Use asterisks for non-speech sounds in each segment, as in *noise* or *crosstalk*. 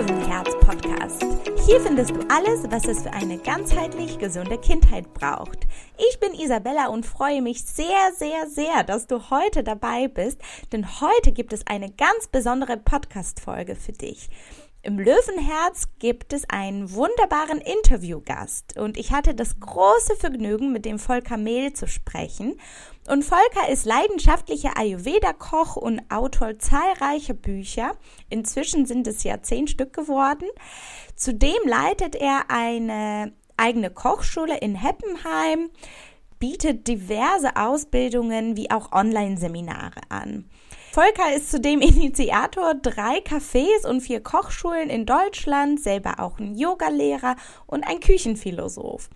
Löwenherz-Podcast. Hier findest du alles, was es für eine ganzheitlich gesunde Kindheit braucht. Ich bin Isabella und freue mich sehr, sehr, sehr, dass du heute dabei bist, denn heute gibt es eine ganz besondere Podcast-Folge für dich. Im Löwenherz gibt es einen wunderbaren Interviewgast und ich hatte das große Vergnügen, mit dem Volker Mehl zu sprechen. Und Volker ist leidenschaftlicher Ayurveda-Koch und Autor zahlreicher Bücher. Inzwischen sind es ja zehn Stück geworden. Zudem leitet er eine eigene Kochschule in Heppenheim, bietet diverse Ausbildungen wie auch Online-Seminare an. Volker ist zudem *laughs* Initiator drei Cafés und vier Kochschulen in Deutschland, selber auch ein Yogalehrer und ein Küchenphilosoph.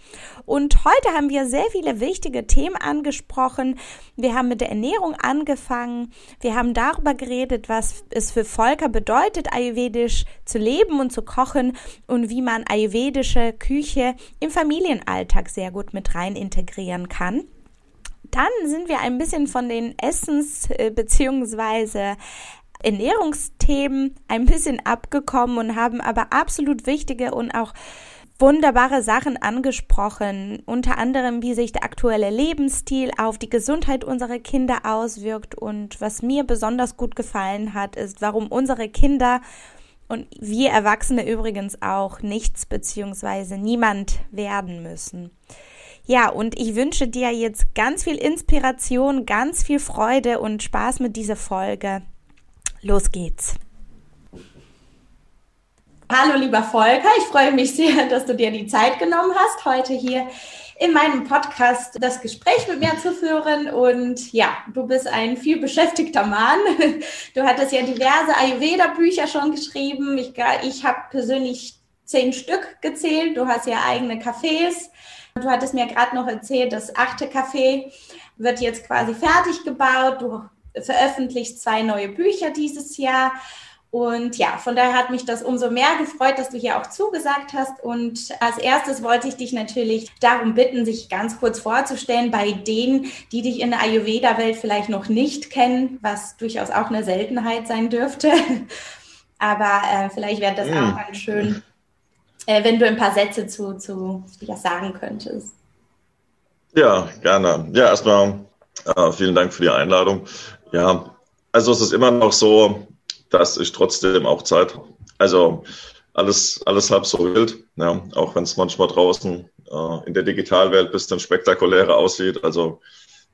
Und heute haben wir sehr viele wichtige Themen angesprochen. Wir haben mit der Ernährung angefangen. Wir haben darüber geredet, was es für Volker bedeutet, ayurvedisch zu leben und zu kochen und wie man ayurvedische Küche im Familienalltag sehr gut mit rein integrieren kann dann sind wir ein bisschen von den Essens- äh, bzw. Ernährungsthemen ein bisschen abgekommen und haben aber absolut wichtige und auch wunderbare Sachen angesprochen, unter anderem, wie sich der aktuelle Lebensstil auf die Gesundheit unserer Kinder auswirkt und was mir besonders gut gefallen hat, ist, warum unsere Kinder und wir Erwachsene übrigens auch nichts bzw. niemand werden müssen. Ja, und ich wünsche dir jetzt ganz viel Inspiration, ganz viel Freude und Spaß mit dieser Folge. Los geht's. Hallo lieber Volker, ich freue mich sehr, dass du dir die Zeit genommen hast, heute hier in meinem Podcast das Gespräch mit mir zu führen. Und ja, du bist ein viel beschäftigter Mann. Du hattest ja diverse Ayurveda-Bücher schon geschrieben. Ich, ich habe persönlich zehn Stück gezählt. Du hast ja eigene Cafés. Du hattest mir gerade noch erzählt, das achte Café wird jetzt quasi fertig gebaut. Du veröffentlichst zwei neue Bücher dieses Jahr. Und ja, von daher hat mich das umso mehr gefreut, dass du hier auch zugesagt hast. Und als erstes wollte ich dich natürlich darum bitten, sich ganz kurz vorzustellen bei denen, die dich in der Ayurveda-Welt vielleicht noch nicht kennen, was durchaus auch eine Seltenheit sein dürfte. *laughs* Aber äh, vielleicht wäre das mm. auch ganz schön, äh, wenn du ein paar Sätze zu, zu ja, sagen könntest. Ja, gerne. Ja, erstmal äh, vielen Dank für die Einladung. Ja, also es ist immer noch so, dass ich trotzdem auch Zeit habe. Also alles, alles halb so wild, ja, auch wenn es manchmal draußen äh, in der Digitalwelt ein bisschen spektakulärer aussieht. Also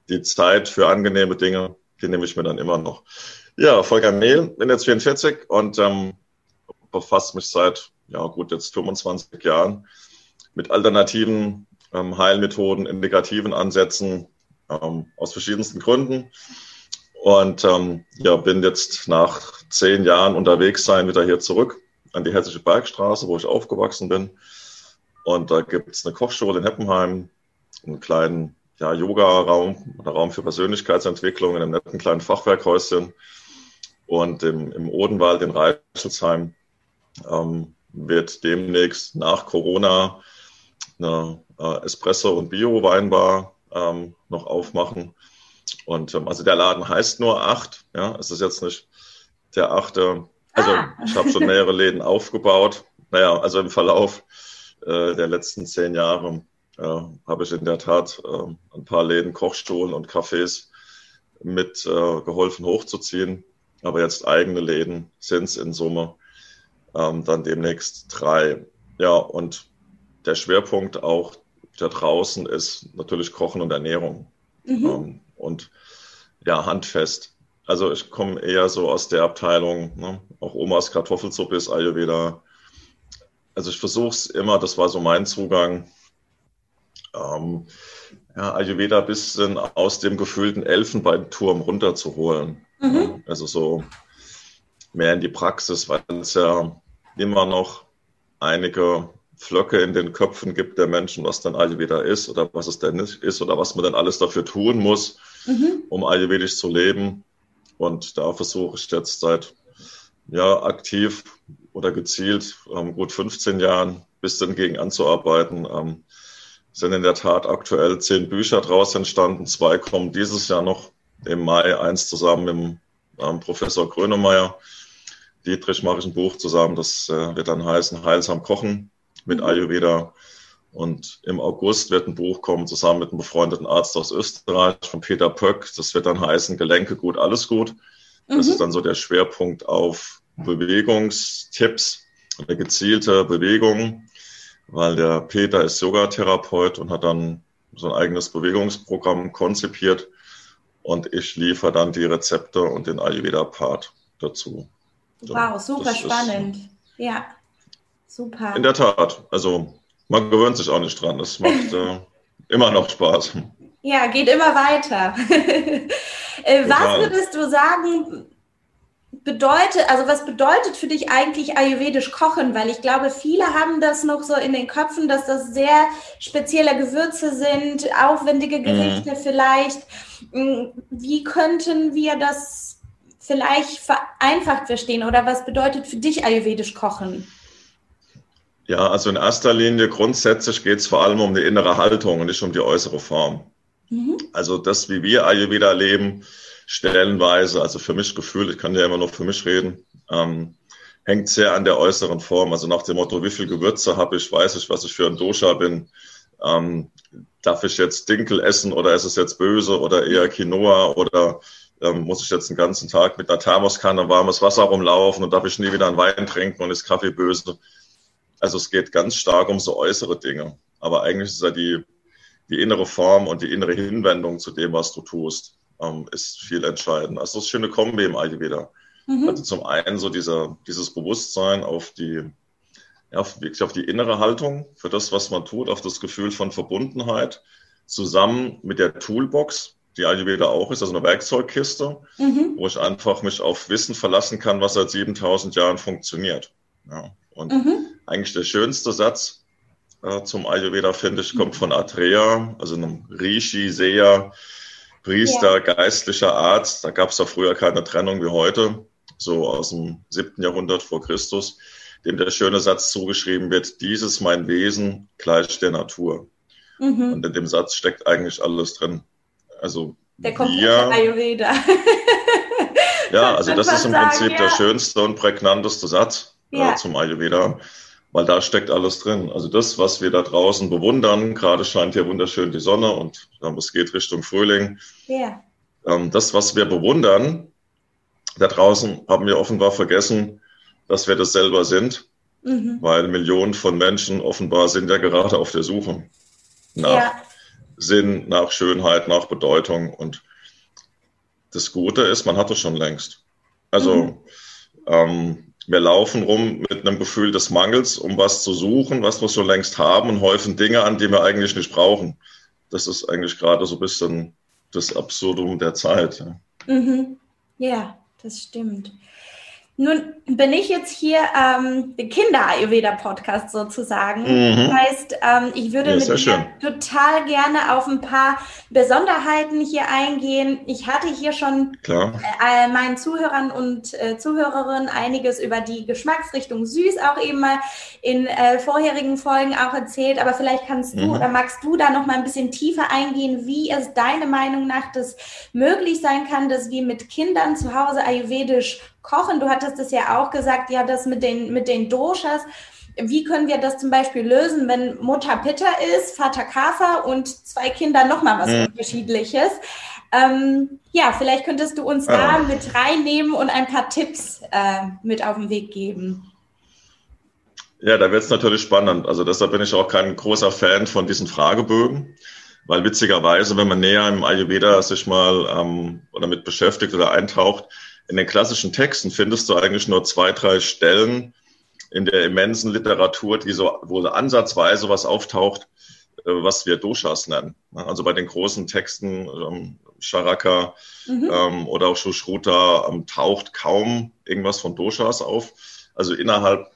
die Zeit für angenehme Dinge, die nehme ich mir dann immer noch. Ja, Volker Mehl, bin jetzt 44 und ähm, befasse mich seit ja gut, jetzt 25 Jahren mit alternativen ähm, Heilmethoden, integrativen Ansätzen ähm, aus verschiedensten Gründen. Und ähm, ja, bin jetzt nach zehn Jahren unterwegs sein wieder hier zurück an die Hessische Bergstraße, wo ich aufgewachsen bin. Und da gibt es eine Kochschule in Heppenheim, einen kleinen ja, Yoga-Raum oder Raum für Persönlichkeitsentwicklung in einem netten kleinen Fachwerkhäuschen. Und im, im Odenwald in Reichelsheim ähm, wird demnächst nach Corona eine äh, Espresso- und Bio-Weinbar ähm, noch aufmachen. Und ähm, also der Laden heißt nur acht. Ja, es ist jetzt nicht der achte. Also ah. ich habe schon mehrere Läden aufgebaut. Naja, also im Verlauf äh, der letzten zehn Jahre äh, habe ich in der Tat äh, ein paar Läden, Kochstuhlen und Cafés mit äh, geholfen hochzuziehen. Aber jetzt eigene Läden sind es in Summe ähm, dann demnächst drei. Ja, und der Schwerpunkt auch da draußen ist natürlich Kochen und Ernährung. Mhm. Ähm, und ja, handfest. Also ich komme eher so aus der Abteilung, ne? auch Omas Kartoffelsuppe ist Ayurveda. Also ich versuche es immer, das war so mein Zugang, ähm, ja, Ayurveda ein bisschen aus dem gefühlten Elfenbeinturm runterzuholen. Mhm. Also so mehr in die Praxis, weil es ja immer noch einige Flöcke in den Köpfen gibt der Menschen, was dann Ayurveda ist oder was es denn nicht ist oder was man dann alles dafür tun muss, mhm. um ayurvedisch zu leben. Und da versuche ich jetzt seit ja, aktiv oder gezielt ähm, gut 15 Jahren bis dann gegen anzuarbeiten. Ähm, sind in der Tat aktuell zehn Bücher draus entstanden. Zwei kommen dieses Jahr noch im Mai, eins zusammen mit dem ähm, Professor Grönemeyer Dietrich mache ich ein Buch zusammen, das äh, wird dann heißen Heilsam Kochen mit mhm. Ayurveda. Und im August wird ein Buch kommen, zusammen mit einem befreundeten Arzt aus Österreich, von Peter Pöck. Das wird dann heißen Gelenke gut, alles gut. Das mhm. ist dann so der Schwerpunkt auf Bewegungstipps, eine gezielte Bewegung, weil der Peter ist Yoga-Therapeut und hat dann so ein eigenes Bewegungsprogramm konzipiert. Und ich liefere dann die Rezepte und den Ayurveda-Part dazu. Wow, super spannend. ja, super. In der Tat. Also man gewöhnt sich auch nicht dran. Das macht *laughs* äh, immer noch Spaß. Ja, geht immer weiter. *laughs* äh, was würdest du sagen, bedeutet, also was bedeutet für dich eigentlich ayurvedisch kochen? Weil ich glaube, viele haben das noch so in den Köpfen, dass das sehr spezielle Gewürze sind, aufwendige mhm. Gerichte mhm. vielleicht. Hm, wie könnten wir das vielleicht vereinfacht verstehen oder was bedeutet für dich ayurvedisch kochen? Ja, also in erster Linie grundsätzlich geht es vor allem um die innere Haltung und nicht um die äußere Form. Mhm. Also das, wie wir Ayurveda leben, stellenweise, also für mich gefühlt, ich kann ja immer nur für mich reden, ähm, hängt sehr an der äußeren Form. Also nach dem Motto, wie viel Gewürze habe ich, weiß ich, was ich für ein Dosha bin. Ähm, darf ich jetzt Dinkel essen oder ist es jetzt böse oder eher Quinoa oder ähm, muss ich jetzt den ganzen Tag mit einer Thermoskanne warmes Wasser rumlaufen und darf ich nie wieder einen Wein trinken und ist Kaffee böse. Also es geht ganz stark um so äußere Dinge. Aber eigentlich ist ja die, die innere Form und die innere Hinwendung zu dem, was du tust, ähm, ist viel entscheidend. Also das ist eine schöne Kombi im Ayurveda. Mhm. Also zum einen so dieser, dieses Bewusstsein auf die, ja, wirklich auf die innere Haltung für das, was man tut, auf das Gefühl von Verbundenheit, zusammen mit der Toolbox, die Ayurveda auch ist, also eine Werkzeugkiste, mhm. wo ich einfach mich auf Wissen verlassen kann, was seit 7000 Jahren funktioniert. Ja. Und mhm. eigentlich der schönste Satz äh, zum Ayurveda, finde ich, kommt von Atreya, also einem Rishi, Seher, Priester, ja. geistlicher Arzt. Da gab es ja früher keine Trennung wie heute, so aus dem siebten Jahrhundert vor Christus, dem der schöne Satz zugeschrieben wird, dieses mein Wesen gleich der Natur. Mhm. Und in dem Satz steckt eigentlich alles drin. Also der wir, Ayurveda. *laughs* ja, also das ist im sagen, Prinzip ja. der schönste und prägnanteste Satz äh, ja. äh, zum Ayurveda, weil da steckt alles drin. Also das, was wir da draußen bewundern, gerade scheint hier wunderschön die Sonne und es geht Richtung Frühling. Ja. Ähm, das, was wir bewundern, da draußen haben wir offenbar vergessen, dass wir das selber sind, mhm. weil Millionen von Menschen offenbar sind ja gerade auf der Suche nach ja. Sinn, nach Schönheit, nach Bedeutung und das Gute ist, man hat es schon längst. Also mhm. ähm, wir laufen rum mit einem Gefühl des Mangels, um was zu suchen, was wir schon längst haben und häufen Dinge an, die wir eigentlich nicht brauchen. Das ist eigentlich gerade so ein bisschen das Absurdum der Zeit. Ja, mhm. ja das stimmt. Nun bin ich jetzt hier ähm, Kinder-Ayurveda-Podcast sozusagen. Mhm. Das heißt, ähm, ich würde mit dir total gerne auf ein paar Besonderheiten hier eingehen. Ich hatte hier schon äh, meinen Zuhörern und äh, Zuhörerinnen einiges über die Geschmacksrichtung süß auch eben mal in äh, vorherigen Folgen auch erzählt. Aber vielleicht kannst du mhm. oder magst du da noch mal ein bisschen tiefer eingehen, wie es deine Meinung nach das möglich sein kann, dass wir mit Kindern zu Hause ayurvedisch kochen. Du hattest es ja auch gesagt, ja, das mit den, mit den Doshas. Wie können wir das zum Beispiel lösen, wenn Mutter Pitta ist, Vater Kafer und zwei Kinder nochmal was mhm. Unterschiedliches? Ähm, ja, vielleicht könntest du uns da oh. mit reinnehmen und ein paar Tipps äh, mit auf den Weg geben. Ja, da wird es natürlich spannend. Also deshalb bin ich auch kein großer Fan von diesen Fragebögen, weil witzigerweise, wenn man näher im Ayurveda sich mal ähm, oder mit beschäftigt oder eintaucht, in den klassischen Texten findest du eigentlich nur zwei, drei Stellen in der immensen Literatur, die so, wo ansatzweise was auftaucht, äh, was wir Doshas nennen. Also bei den großen Texten, ähm, Charaka mhm. ähm, oder auch Shushruta, ähm, taucht kaum irgendwas von Doshas auf. Also innerhalb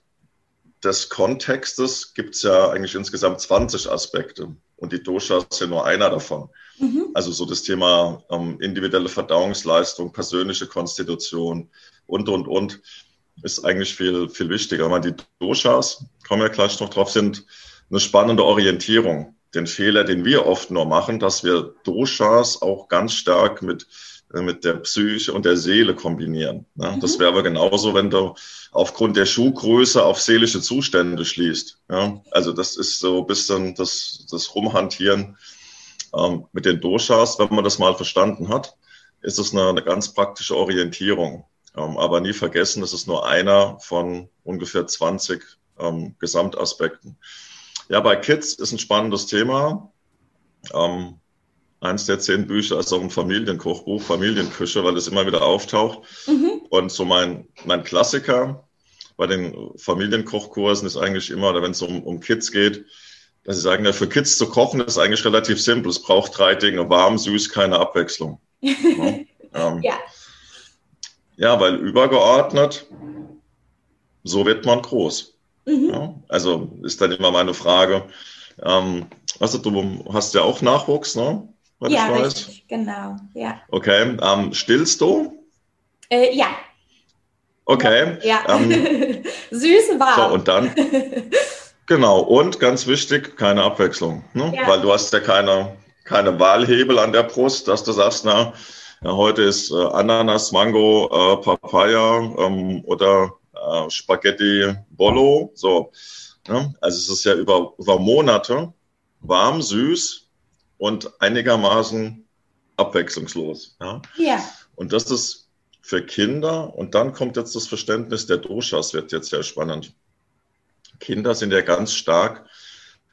des Kontextes gibt es ja eigentlich insgesamt 20 Aspekte und die Doshas sind nur einer davon. Mhm. Also so das Thema ähm, individuelle Verdauungsleistung, persönliche Konstitution und, und, und ist eigentlich viel, viel wichtiger. Weil die Doshas, kommen wir gleich noch drauf, sind eine spannende Orientierung. Den Fehler, den wir oft nur machen, dass wir Doshas auch ganz stark mit äh, mit der Psyche und der Seele kombinieren. Ja, mhm. Das wäre aber genauso, wenn du aufgrund der Schuhgröße auf seelische Zustände schließt. Ja, also das ist so ein bisschen das, das Rumhantieren ähm, mit den Doshas. Wenn man das mal verstanden hat, ist es eine, eine ganz praktische Orientierung. Ähm, aber nie vergessen, das ist nur einer von ungefähr 20 ähm, Gesamtaspekten. Ja, bei Kids ist ein spannendes Thema. Ähm, eins der zehn Bücher ist auch ein Familienkochbuch, Familienküche, weil es immer wieder auftaucht. Mhm. Und so mein, mein Klassiker bei den Familienkochkursen ist eigentlich immer, oder wenn es um, um Kids geht, dass sie sagen, ja, für Kids zu kochen ist eigentlich relativ simpel. Es braucht drei Dinge, warm, süß, keine Abwechslung. *laughs* ja. Ähm, ja. ja, weil übergeordnet, so wird man groß. Mhm. Ja, also ist dann immer meine Frage, ähm, du, du hast ja auch Nachwuchs, ne? Was ja, richtig, genau, ja. Okay, ähm, stillst du? Äh, ja. Okay. Ja. Ähm, *laughs* Süß warm. So, und dann, *laughs* genau, und ganz wichtig, keine Abwechslung, ne? Ja. weil du hast ja keine, keine Wahlhebel an der Brust, dass du sagst, na, ja, heute ist äh, Ananas, Mango, äh, Papaya ähm, oder äh, Spaghetti Bollo. So. Ja? Also es ist ja über, über Monate warm, süß und einigermaßen abwechslungslos. Ja? ja. Und das ist für Kinder, und dann kommt jetzt das Verständnis der Doshas, wird jetzt sehr spannend. Kinder sind ja ganz stark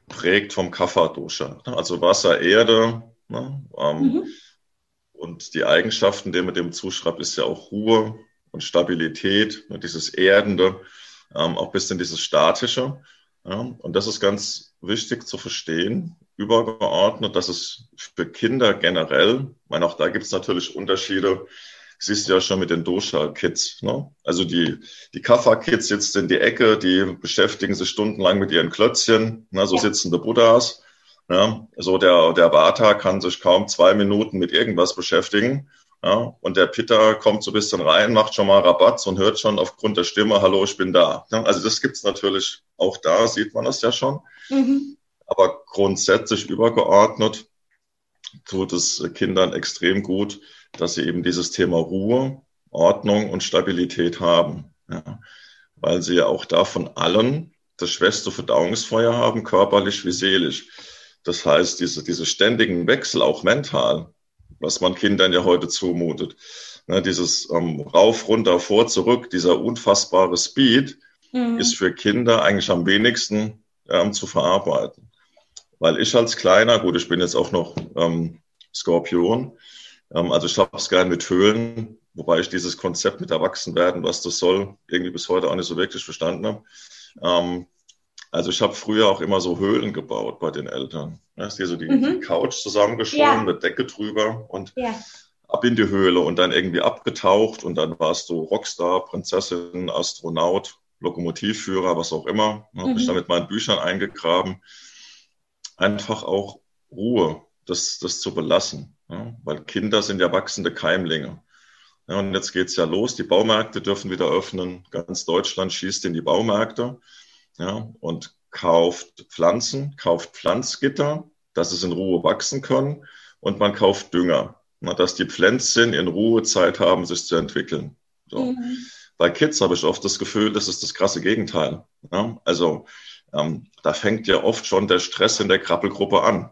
prägt vom Kapha-Dosha, also Wasser, Erde, ne? ähm, mhm. Und die Eigenschaften, die man dem zuschreibt, ist ja auch Ruhe und Stabilität, ne, dieses Erdende, ähm, auch ein bisschen dieses Statische. Ja, und das ist ganz wichtig zu verstehen, übergeordnet, dass es für Kinder generell, ich meine, auch da gibt es natürlich Unterschiede, siehst du ja schon mit den Dosha-Kids. Ne? Also die, die Kapha-Kids sitzen in die Ecke, die beschäftigen sich stundenlang mit ihren Klötzchen, ne? so ja. sitzen die Buddhas. Ja, so der, der Vata kann sich kaum zwei Minuten mit irgendwas beschäftigen. Ja, und der Pitta kommt so ein bisschen rein, macht schon mal Rabatz und hört schon aufgrund der Stimme, hallo, ich bin da. Ja, also das gibt's natürlich auch da, sieht man das ja schon. Mhm. Aber grundsätzlich übergeordnet tut es Kindern extrem gut, dass sie eben dieses Thema Ruhe, Ordnung und Stabilität haben. Ja, weil sie ja auch da von allen das schwächste Verdauungsfeuer haben, körperlich wie seelisch. Das heißt, diese, diese ständigen Wechsel, auch mental, was man Kindern ja heute zumutet, ne, dieses ähm, rauf, runter, vor, zurück, dieser unfassbare Speed, mhm. ist für Kinder eigentlich am wenigsten ähm, zu verarbeiten. Weil ich als Kleiner, gut, ich bin jetzt auch noch ähm, Skorpion, also ich habe es gern mit Höhlen, wobei ich dieses Konzept mit Erwachsenwerden, was das soll, irgendwie bis heute auch nicht so wirklich verstanden habe. Ähm, also ich habe früher auch immer so Höhlen gebaut bei den Eltern. Ja, ist hier so die, mhm. die Couch zusammengeschoben, ja. mit Decke drüber und ja. ab in die Höhle und dann irgendwie abgetaucht und dann warst du Rockstar, Prinzessin, Astronaut, Lokomotivführer, was auch immer. Mhm. Habe mich dann mit meinen Büchern eingegraben. Einfach auch Ruhe, das, das zu belassen. Ja, weil Kinder sind ja wachsende Keimlinge. Ja, und jetzt geht's ja los. Die Baumärkte dürfen wieder öffnen. Ganz Deutschland schießt in die Baumärkte ja, und kauft Pflanzen, kauft Pflanzgitter, dass es in Ruhe wachsen kann und man kauft Dünger, na, dass die Pflänzchen in Ruhe Zeit haben, sich zu entwickeln. So. Mhm. Bei Kids habe ich oft das Gefühl, das ist das krasse Gegenteil. Ja? Also ähm, da fängt ja oft schon der Stress in der Krabbelgruppe an.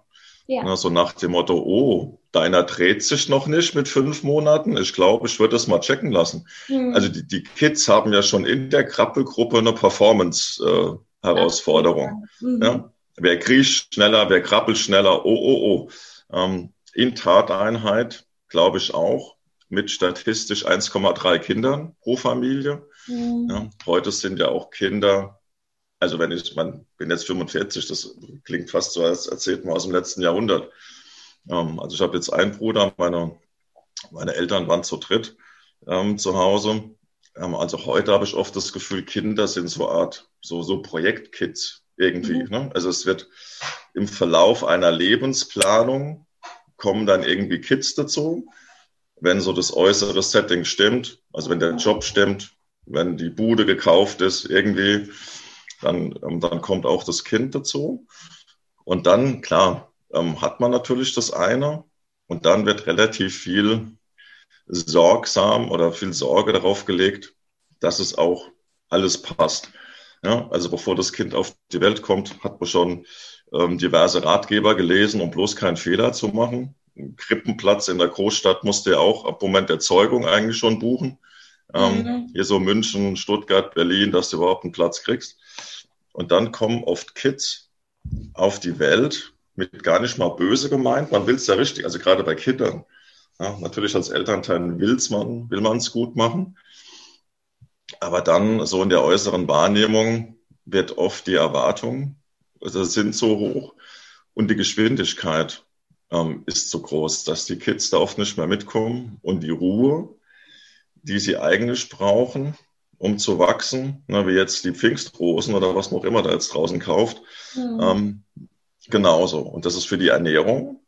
Ja. Na, so nach dem Motto, oh, deiner dreht sich noch nicht mit fünf Monaten. Ich glaube, ich würde das mal checken lassen. Mhm. Also die, die Kids haben ja schon in der Krabbelgruppe eine Performance-Herausforderung. Äh, mhm. ja? Wer kriecht schneller, wer krabbelt schneller, oh, oh, oh. Ähm, in Tateinheit, glaube ich auch, mit statistisch 1,3 Kindern pro Familie. Mhm. Ja, heute sind ja auch Kinder also wenn ich, man bin jetzt 45, das klingt fast so, als erzählt man aus dem letzten Jahrhundert. Ähm, also ich habe jetzt einen Bruder, meine, meine Eltern waren zu dritt ähm, zu Hause. Ähm, also heute habe ich oft das Gefühl, Kinder sind so Art, so, so Projektkids irgendwie. Mhm. Ne? Also es wird im Verlauf einer Lebensplanung kommen dann irgendwie Kids dazu. Wenn so das äußere Setting stimmt, also wenn der Job stimmt, wenn die Bude gekauft ist, irgendwie, dann, ähm, dann kommt auch das Kind dazu. Und dann, klar, ähm, hat man natürlich das eine und dann wird relativ viel sorgsam oder viel Sorge darauf gelegt, dass es auch alles passt. Ja, also bevor das Kind auf die Welt kommt, hat man schon ähm, diverse Ratgeber gelesen, um bloß keinen Fehler zu machen. Ein Krippenplatz in der Großstadt musste ja auch ab Moment der Zeugung eigentlich schon buchen. Ähm, mhm. Hier so München, Stuttgart, Berlin, dass du überhaupt einen Platz kriegst. Und dann kommen oft Kids auf die Welt mit gar nicht mal böse gemeint. Man will es ja richtig, also gerade bei Kindern. Ja, natürlich als Elternteil will's man, will man es gut machen. Aber dann so in der äußeren Wahrnehmung wird oft die Erwartung, also sind so hoch und die Geschwindigkeit ähm, ist so groß, dass die Kids da oft nicht mehr mitkommen und die Ruhe, die sie eigentlich brauchen, um zu wachsen, na, wie jetzt die Pfingstrosen oder was man auch immer da jetzt draußen kauft, mhm. ähm, genauso. Und das ist für die Ernährung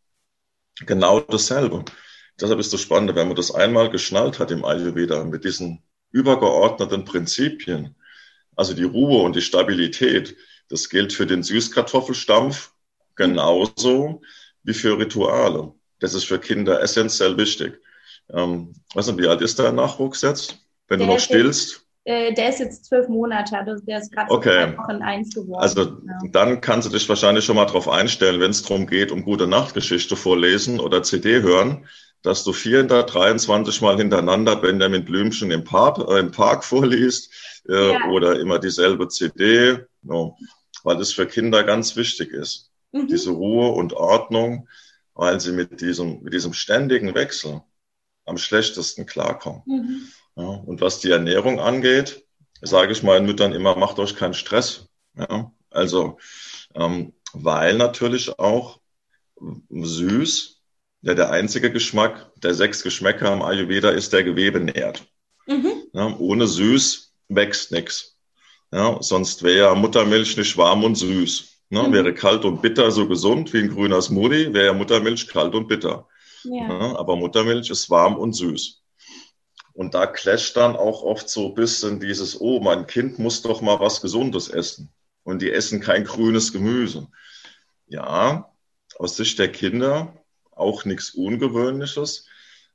genau dasselbe. Deshalb ist das Spannende, wenn man das einmal geschnallt hat im Ayurveda mit diesen übergeordneten Prinzipien, also die Ruhe und die Stabilität, das gilt für den Süßkartoffelstampf genauso wie für Rituale. Das ist für Kinder essentiell wichtig. Ähm, weiß nicht, wie alt ist dein Nachwuchs jetzt? Wenn der du noch stillst? Äh, der ist jetzt zwölf Monate, also der ist gerade okay. Wochen eins geworden. Also ja. dann kannst du dich wahrscheinlich schon mal darauf einstellen, wenn es darum geht, um gute Nachtgeschichte vorlesen oder CD hören, dass du 423 Mal hintereinander Benjamin Blümchen im Park, äh, im Park vorliest äh, ja. oder immer dieselbe CD, no, weil das für Kinder ganz wichtig ist. Mhm. Diese Ruhe und Ordnung, weil sie mit diesem, mit diesem ständigen Wechsel am schlechtesten klarkommen. Mhm. Ja, und was die Ernährung angeht, sage ich meinen Müttern immer, macht euch keinen Stress. Ja, also, ähm, weil natürlich auch süß, ja, der einzige Geschmack der sechs Geschmäcker am Ayurveda ist, der Gewebe nährt. Mhm. Ja, ohne süß wächst nichts. Ja, sonst wäre Muttermilch nicht warm und süß. Ne? Mhm. Wäre kalt und bitter so gesund wie ein grüner Smoothie, wäre Muttermilch kalt und bitter. Ja. Ja, aber Muttermilch ist warm und süß. Und da clasht dann auch oft so ein bisschen dieses, oh, mein Kind muss doch mal was Gesundes essen. Und die essen kein grünes Gemüse. Ja, aus Sicht der Kinder auch nichts Ungewöhnliches,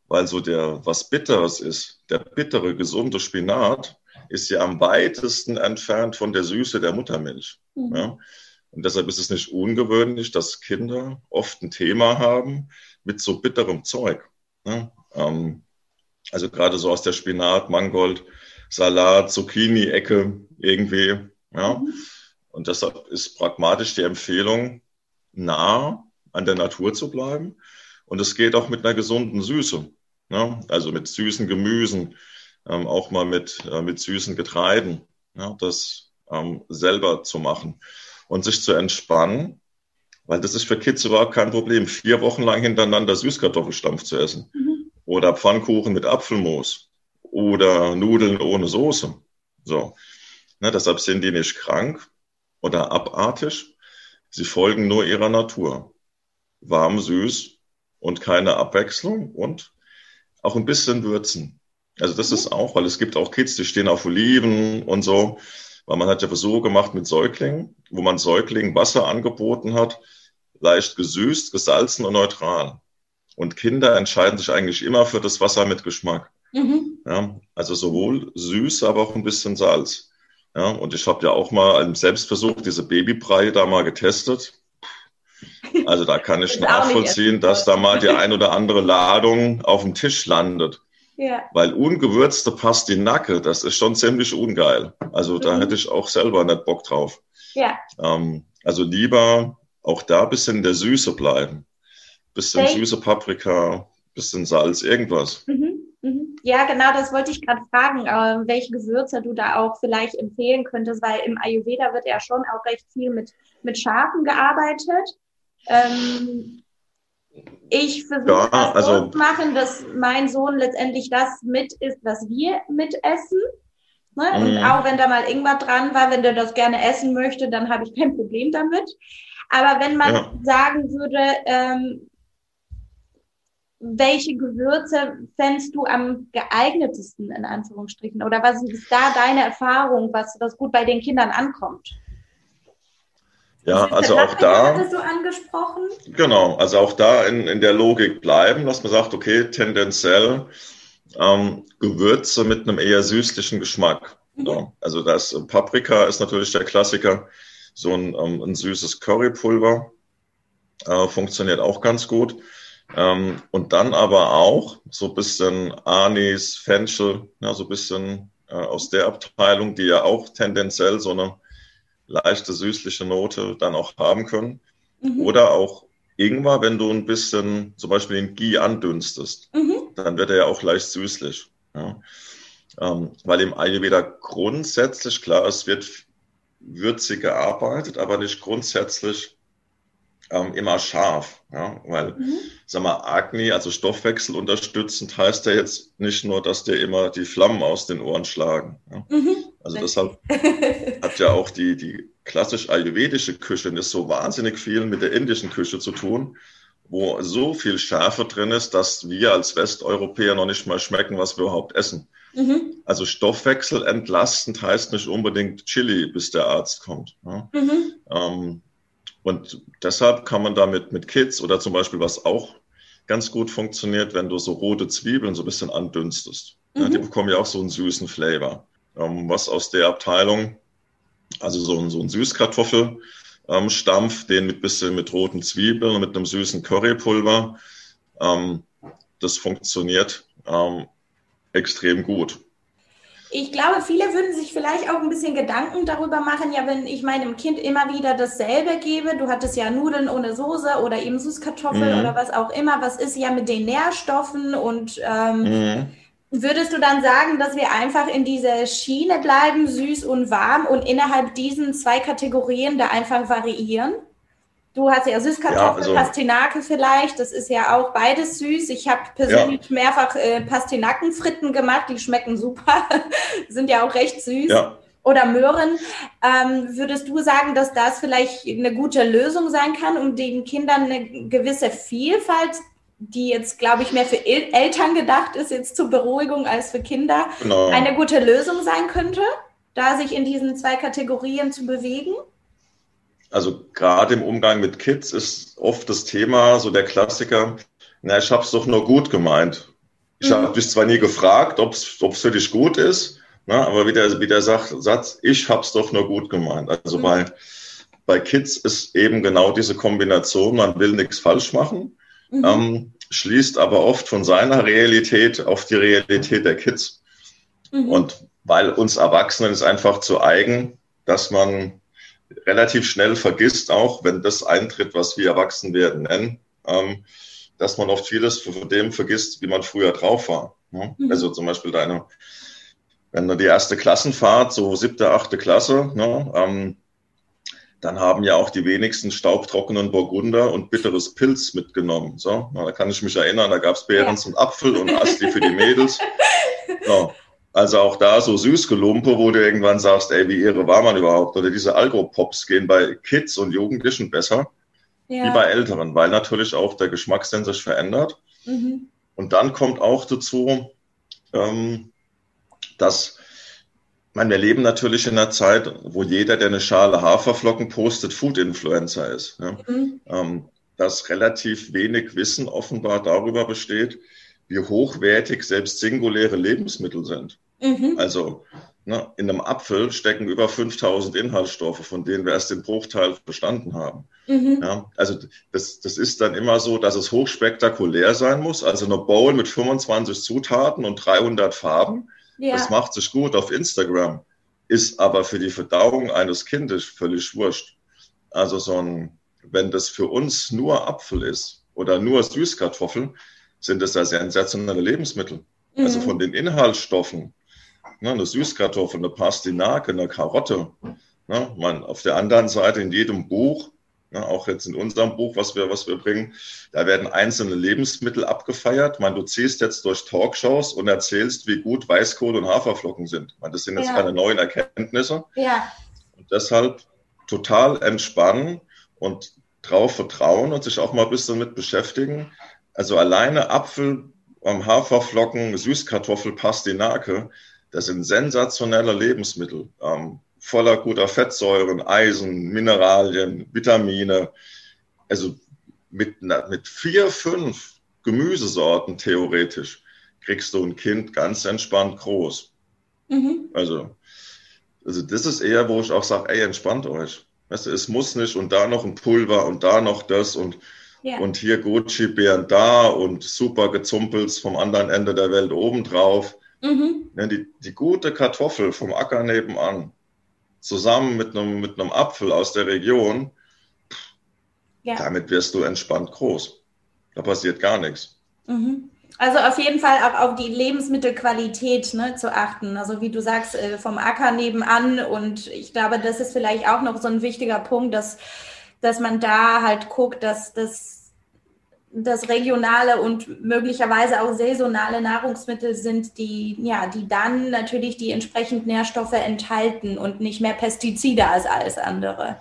weil so der, was Bitteres ist, der bittere, gesunde Spinat, ist ja am weitesten entfernt von der Süße der Muttermilch. Mhm. Ja? Und deshalb ist es nicht ungewöhnlich, dass Kinder oft ein Thema haben mit so bitterem Zeug. Ja? Ähm, also gerade so aus der Spinat, Mangold, Salat, Zucchini-Ecke irgendwie. Ja. Mhm. Und deshalb ist pragmatisch die Empfehlung, nah an der Natur zu bleiben. Und es geht auch mit einer gesunden Süße. Ja. Also mit süßen Gemüsen, ähm, auch mal mit, äh, mit süßen Getreiden. Ja, das ähm, selber zu machen und sich zu entspannen, weil das ist für Kids überhaupt kein Problem, vier Wochen lang hintereinander Süßkartoffelstampf zu essen. Oder Pfannkuchen mit Apfelmus oder Nudeln ohne Soße. So. Ne, deshalb sind die nicht krank oder abartig. Sie folgen nur ihrer Natur. Warm, süß und keine Abwechslung und auch ein bisschen würzen. Also das ist auch, weil es gibt auch Kids, die stehen auf Oliven und so, weil man hat ja Versuche gemacht mit Säuglingen, wo man Säuglingen Wasser angeboten hat, leicht gesüßt, gesalzen und neutral. Und Kinder entscheiden sich eigentlich immer für das Wasser mit Geschmack. Mhm. Ja, also sowohl süß, aber auch ein bisschen Salz. Ja, und ich habe ja auch mal im Selbstversuch diese Babybrei da mal getestet. Also da kann ich *laughs* nachvollziehen, dass da mal die ein oder andere Ladung auf dem Tisch landet. Ja. Weil ungewürzte Pastinacke, das ist schon ziemlich ungeil. Also mhm. da hätte ich auch selber nicht Bock drauf. Ja. Ähm, also lieber auch da bisschen in der Süße bleiben bisschen okay. süße Paprika, bisschen Salz, irgendwas. Mhm, mhm. Ja, genau, das wollte ich gerade fragen, äh, welche Gewürze du da auch vielleicht empfehlen könntest, weil im Ayurveda wird ja schon auch recht viel mit, mit Schafen gearbeitet. Ähm, ich versuche ja, das also, so zu machen, dass mein Sohn letztendlich das mit isst, was wir mitessen. Ne? Und mhm. auch wenn da mal irgendwas dran war, wenn der das gerne essen möchte, dann habe ich kein Problem damit. Aber wenn man ja. sagen würde, ähm, welche Gewürze fändest du am geeignetesten in Anführungsstrichen? Oder was ist da deine Erfahrung, was, was gut bei den Kindern ankommt? Ja, also auch da. Angesprochen? Genau, also auch da in, in der Logik bleiben, dass man sagt, okay, tendenziell ähm, Gewürze mit einem eher süßlichen Geschmack. Mhm. Ja, also das Paprika ist natürlich der Klassiker, so ein, ähm, ein süßes Currypulver äh, funktioniert auch ganz gut. Ähm, und dann aber auch so ein bisschen Anis, Fenchel, ja, so ein bisschen äh, aus der Abteilung, die ja auch tendenziell so eine leichte süßliche Note dann auch haben können. Mhm. Oder auch Ingwer, wenn du ein bisschen zum Beispiel den Ghee andünstest, mhm. dann wird er ja auch leicht süßlich. Ja. Ähm, weil im Ayurveda grundsätzlich, klar, es wird würzig gearbeitet, aber nicht grundsätzlich ähm, immer scharf. Ja? Weil, mhm. sag mal, Agni, also Stoffwechsel unterstützend, heißt ja jetzt nicht nur, dass dir immer die Flammen aus den Ohren schlagen. Ja? Mhm. Also deshalb hat ja auch die, die klassisch ayurvedische Küche nicht so wahnsinnig viel mit der indischen Küche zu tun, wo so viel Schärfe drin ist, dass wir als Westeuropäer noch nicht mal schmecken, was wir überhaupt essen. Mhm. Also Stoffwechsel entlastend heißt nicht unbedingt Chili, bis der Arzt kommt. Ja? Mhm. Ähm, und deshalb kann man damit mit Kids oder zum Beispiel, was auch ganz gut funktioniert, wenn du so rote Zwiebeln so ein bisschen andünstest. Mhm. Ja, die bekommen ja auch so einen süßen Flavor. Ähm, was aus der Abteilung, also so ein, so ein Süßkartoffelstampf, ähm, den mit bisschen mit roten Zwiebeln und mit einem süßen Currypulver, ähm, das funktioniert ähm, extrem gut. Ich glaube, viele würden sich vielleicht auch ein bisschen Gedanken darüber machen, ja, wenn ich meinem Kind immer wieder dasselbe gebe, du hattest ja Nudeln ohne Soße oder eben Süßkartoffeln mhm. oder was auch immer, was ist ja mit den Nährstoffen und ähm, mhm. würdest du dann sagen, dass wir einfach in dieser Schiene bleiben, süß und warm und innerhalb diesen zwei Kategorien da einfach variieren? Du hast ja Süßkartoffeln, ja, also, Pastinake vielleicht. Das ist ja auch beides süß. Ich habe persönlich ja. mehrfach äh, Pastinakenfritten gemacht. Die schmecken super. *laughs* Sind ja auch recht süß. Ja. Oder Möhren. Ähm, würdest du sagen, dass das vielleicht eine gute Lösung sein kann, um den Kindern eine gewisse Vielfalt, die jetzt, glaube ich, mehr für El Eltern gedacht ist, jetzt zur Beruhigung als für Kinder, genau. eine gute Lösung sein könnte, da sich in diesen zwei Kategorien zu bewegen? Also gerade im Umgang mit Kids ist oft das Thema, so der Klassiker, na, ich hab's doch nur gut gemeint. Ich mhm. habe dich zwar nie gefragt, ob's ob's für dich gut ist, na, aber wie der, wie der sagt, Satz, ich hab's doch nur gut gemeint. Also mhm. bei, bei Kids ist eben genau diese Kombination, man will nichts falsch machen, mhm. ähm, schließt aber oft von seiner Realität auf die Realität der Kids. Mhm. Und weil uns Erwachsenen ist einfach zu eigen, dass man relativ schnell vergisst, auch wenn das eintritt, was wir Erwachsenwerden nennen, ähm, dass man oft vieles von dem vergisst, wie man früher drauf war. Ne? Mhm. Also zum Beispiel deine, wenn du die erste Klassenfahrt, so siebte, achte Klasse, ne, ähm, dann haben ja auch die wenigsten staubtrockenen Burgunder und bitteres Pilz mitgenommen. So, na, da kann ich mich erinnern, da gab's Beerens ja. und Apfel und Asti für die Mädels. *laughs* So. Also auch da so Süßgelumpe, wo du irgendwann sagst, ey, wie irre war man überhaupt? Oder diese Alkopops gehen bei Kids und Jugendlichen besser ja. wie bei Älteren, weil natürlich auch der Geschmackssinn sich verändert. Mhm. Und dann kommt auch dazu, ähm, dass meine, wir leben natürlich in einer Zeit, wo jeder, der eine Schale Haferflocken postet, Food-Influencer ist. Ja? Mhm. Ähm, dass relativ wenig Wissen offenbar darüber besteht, wie hochwertig selbst singuläre Lebensmittel sind. Mhm. Also ne, in einem Apfel stecken über 5000 Inhaltsstoffe, von denen wir erst den Bruchteil verstanden haben. Mhm. Ja, also das, das ist dann immer so, dass es hochspektakulär sein muss. Also eine Bowl mit 25 Zutaten und 300 Farben, ja. das macht sich gut auf Instagram, ist aber für die Verdauung eines Kindes völlig wurscht. Also so ein, wenn das für uns nur Apfel ist oder nur Süßkartoffeln, sind das ja sensationelle Lebensmittel. Also mhm. Also von den Inhaltsstoffen Ne, eine Süßkartoffel, eine Pastinake, eine Karotte. Ne, man, auf der anderen Seite in jedem Buch, ne, auch jetzt in unserem Buch, was wir, was wir bringen, da werden einzelne Lebensmittel abgefeiert. Man, du ziehst jetzt durch Talkshows und erzählst, wie gut Weißkohl und Haferflocken sind. Man, das sind jetzt ja. keine neuen Erkenntnisse. Ja. Und deshalb total entspannen und drauf vertrauen und sich auch mal ein bisschen mit beschäftigen. Also alleine Apfel, Haferflocken, Süßkartoffel, Pastinake, das sind sensationelle Lebensmittel, ähm, voller guter Fettsäuren, Eisen, Mineralien, Vitamine. Also mit, mit vier, fünf Gemüsesorten theoretisch kriegst du ein Kind ganz entspannt groß. Mhm. Also, also das ist eher, wo ich auch sage, ey, entspannt euch. Weißt du, es muss nicht und da noch ein Pulver und da noch das und, ja. und hier Gucci-Bären da und super Gezumpels vom anderen Ende der Welt obendrauf. Mhm. Ja, die, die gute Kartoffel vom Acker nebenan, zusammen mit einem, mit einem Apfel aus der Region, ja. damit wirst du entspannt groß. Da passiert gar nichts. Mhm. Also auf jeden Fall auch auf die Lebensmittelqualität ne, zu achten. Also wie du sagst, äh, vom Acker nebenan. Und ich glaube, das ist vielleicht auch noch so ein wichtiger Punkt, dass, dass man da halt guckt, dass das, das regionale und möglicherweise auch saisonale Nahrungsmittel sind, die, ja, die dann natürlich die entsprechend Nährstoffe enthalten und nicht mehr Pestizide als alles andere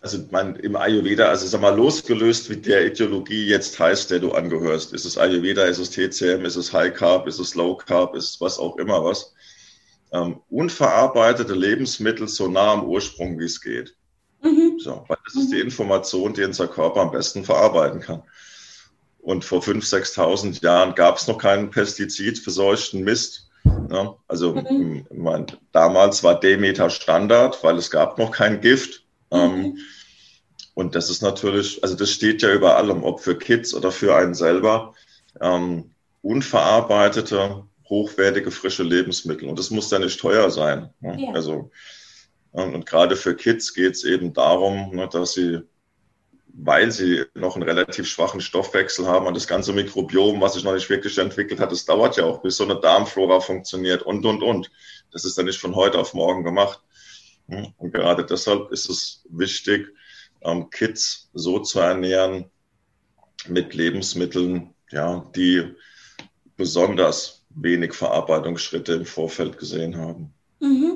also mein, im Ayurveda, also sag mal, losgelöst, wie der Ideologie jetzt heißt, der du angehörst. Ist es Ayurveda, ist es TCM, ist es High Carb, ist es Low Carb, ist es was auch immer was. Ähm, unverarbeitete Lebensmittel so nah am Ursprung, wie es geht. Mhm. So, weil das ist die Information, die unser Körper am besten verarbeiten kann. Und vor 5.000, 6.000 Jahren gab es noch keinen Pestizid für solchen Mist. Ja, also mhm. mein, damals war Demeter Standard, weil es gab noch kein Gift. Ähm, mhm. und das ist natürlich, also das steht ja über allem, ob für Kids oder für einen selber, ähm, unverarbeitete, hochwertige, frische Lebensmittel. Und das muss ja nicht teuer sein. Ne? Ja. Also, ähm, und gerade für Kids geht es eben darum, ne, dass sie, weil sie noch einen relativ schwachen Stoffwechsel haben und das ganze Mikrobiom, was sich noch nicht wirklich entwickelt hat, das dauert ja auch, bis so eine Darmflora funktioniert und, und, und. Das ist ja nicht von heute auf morgen gemacht. Und gerade deshalb ist es wichtig, ähm, Kids so zu ernähren mit Lebensmitteln, ja, die besonders wenig Verarbeitungsschritte im Vorfeld gesehen haben. Mhm.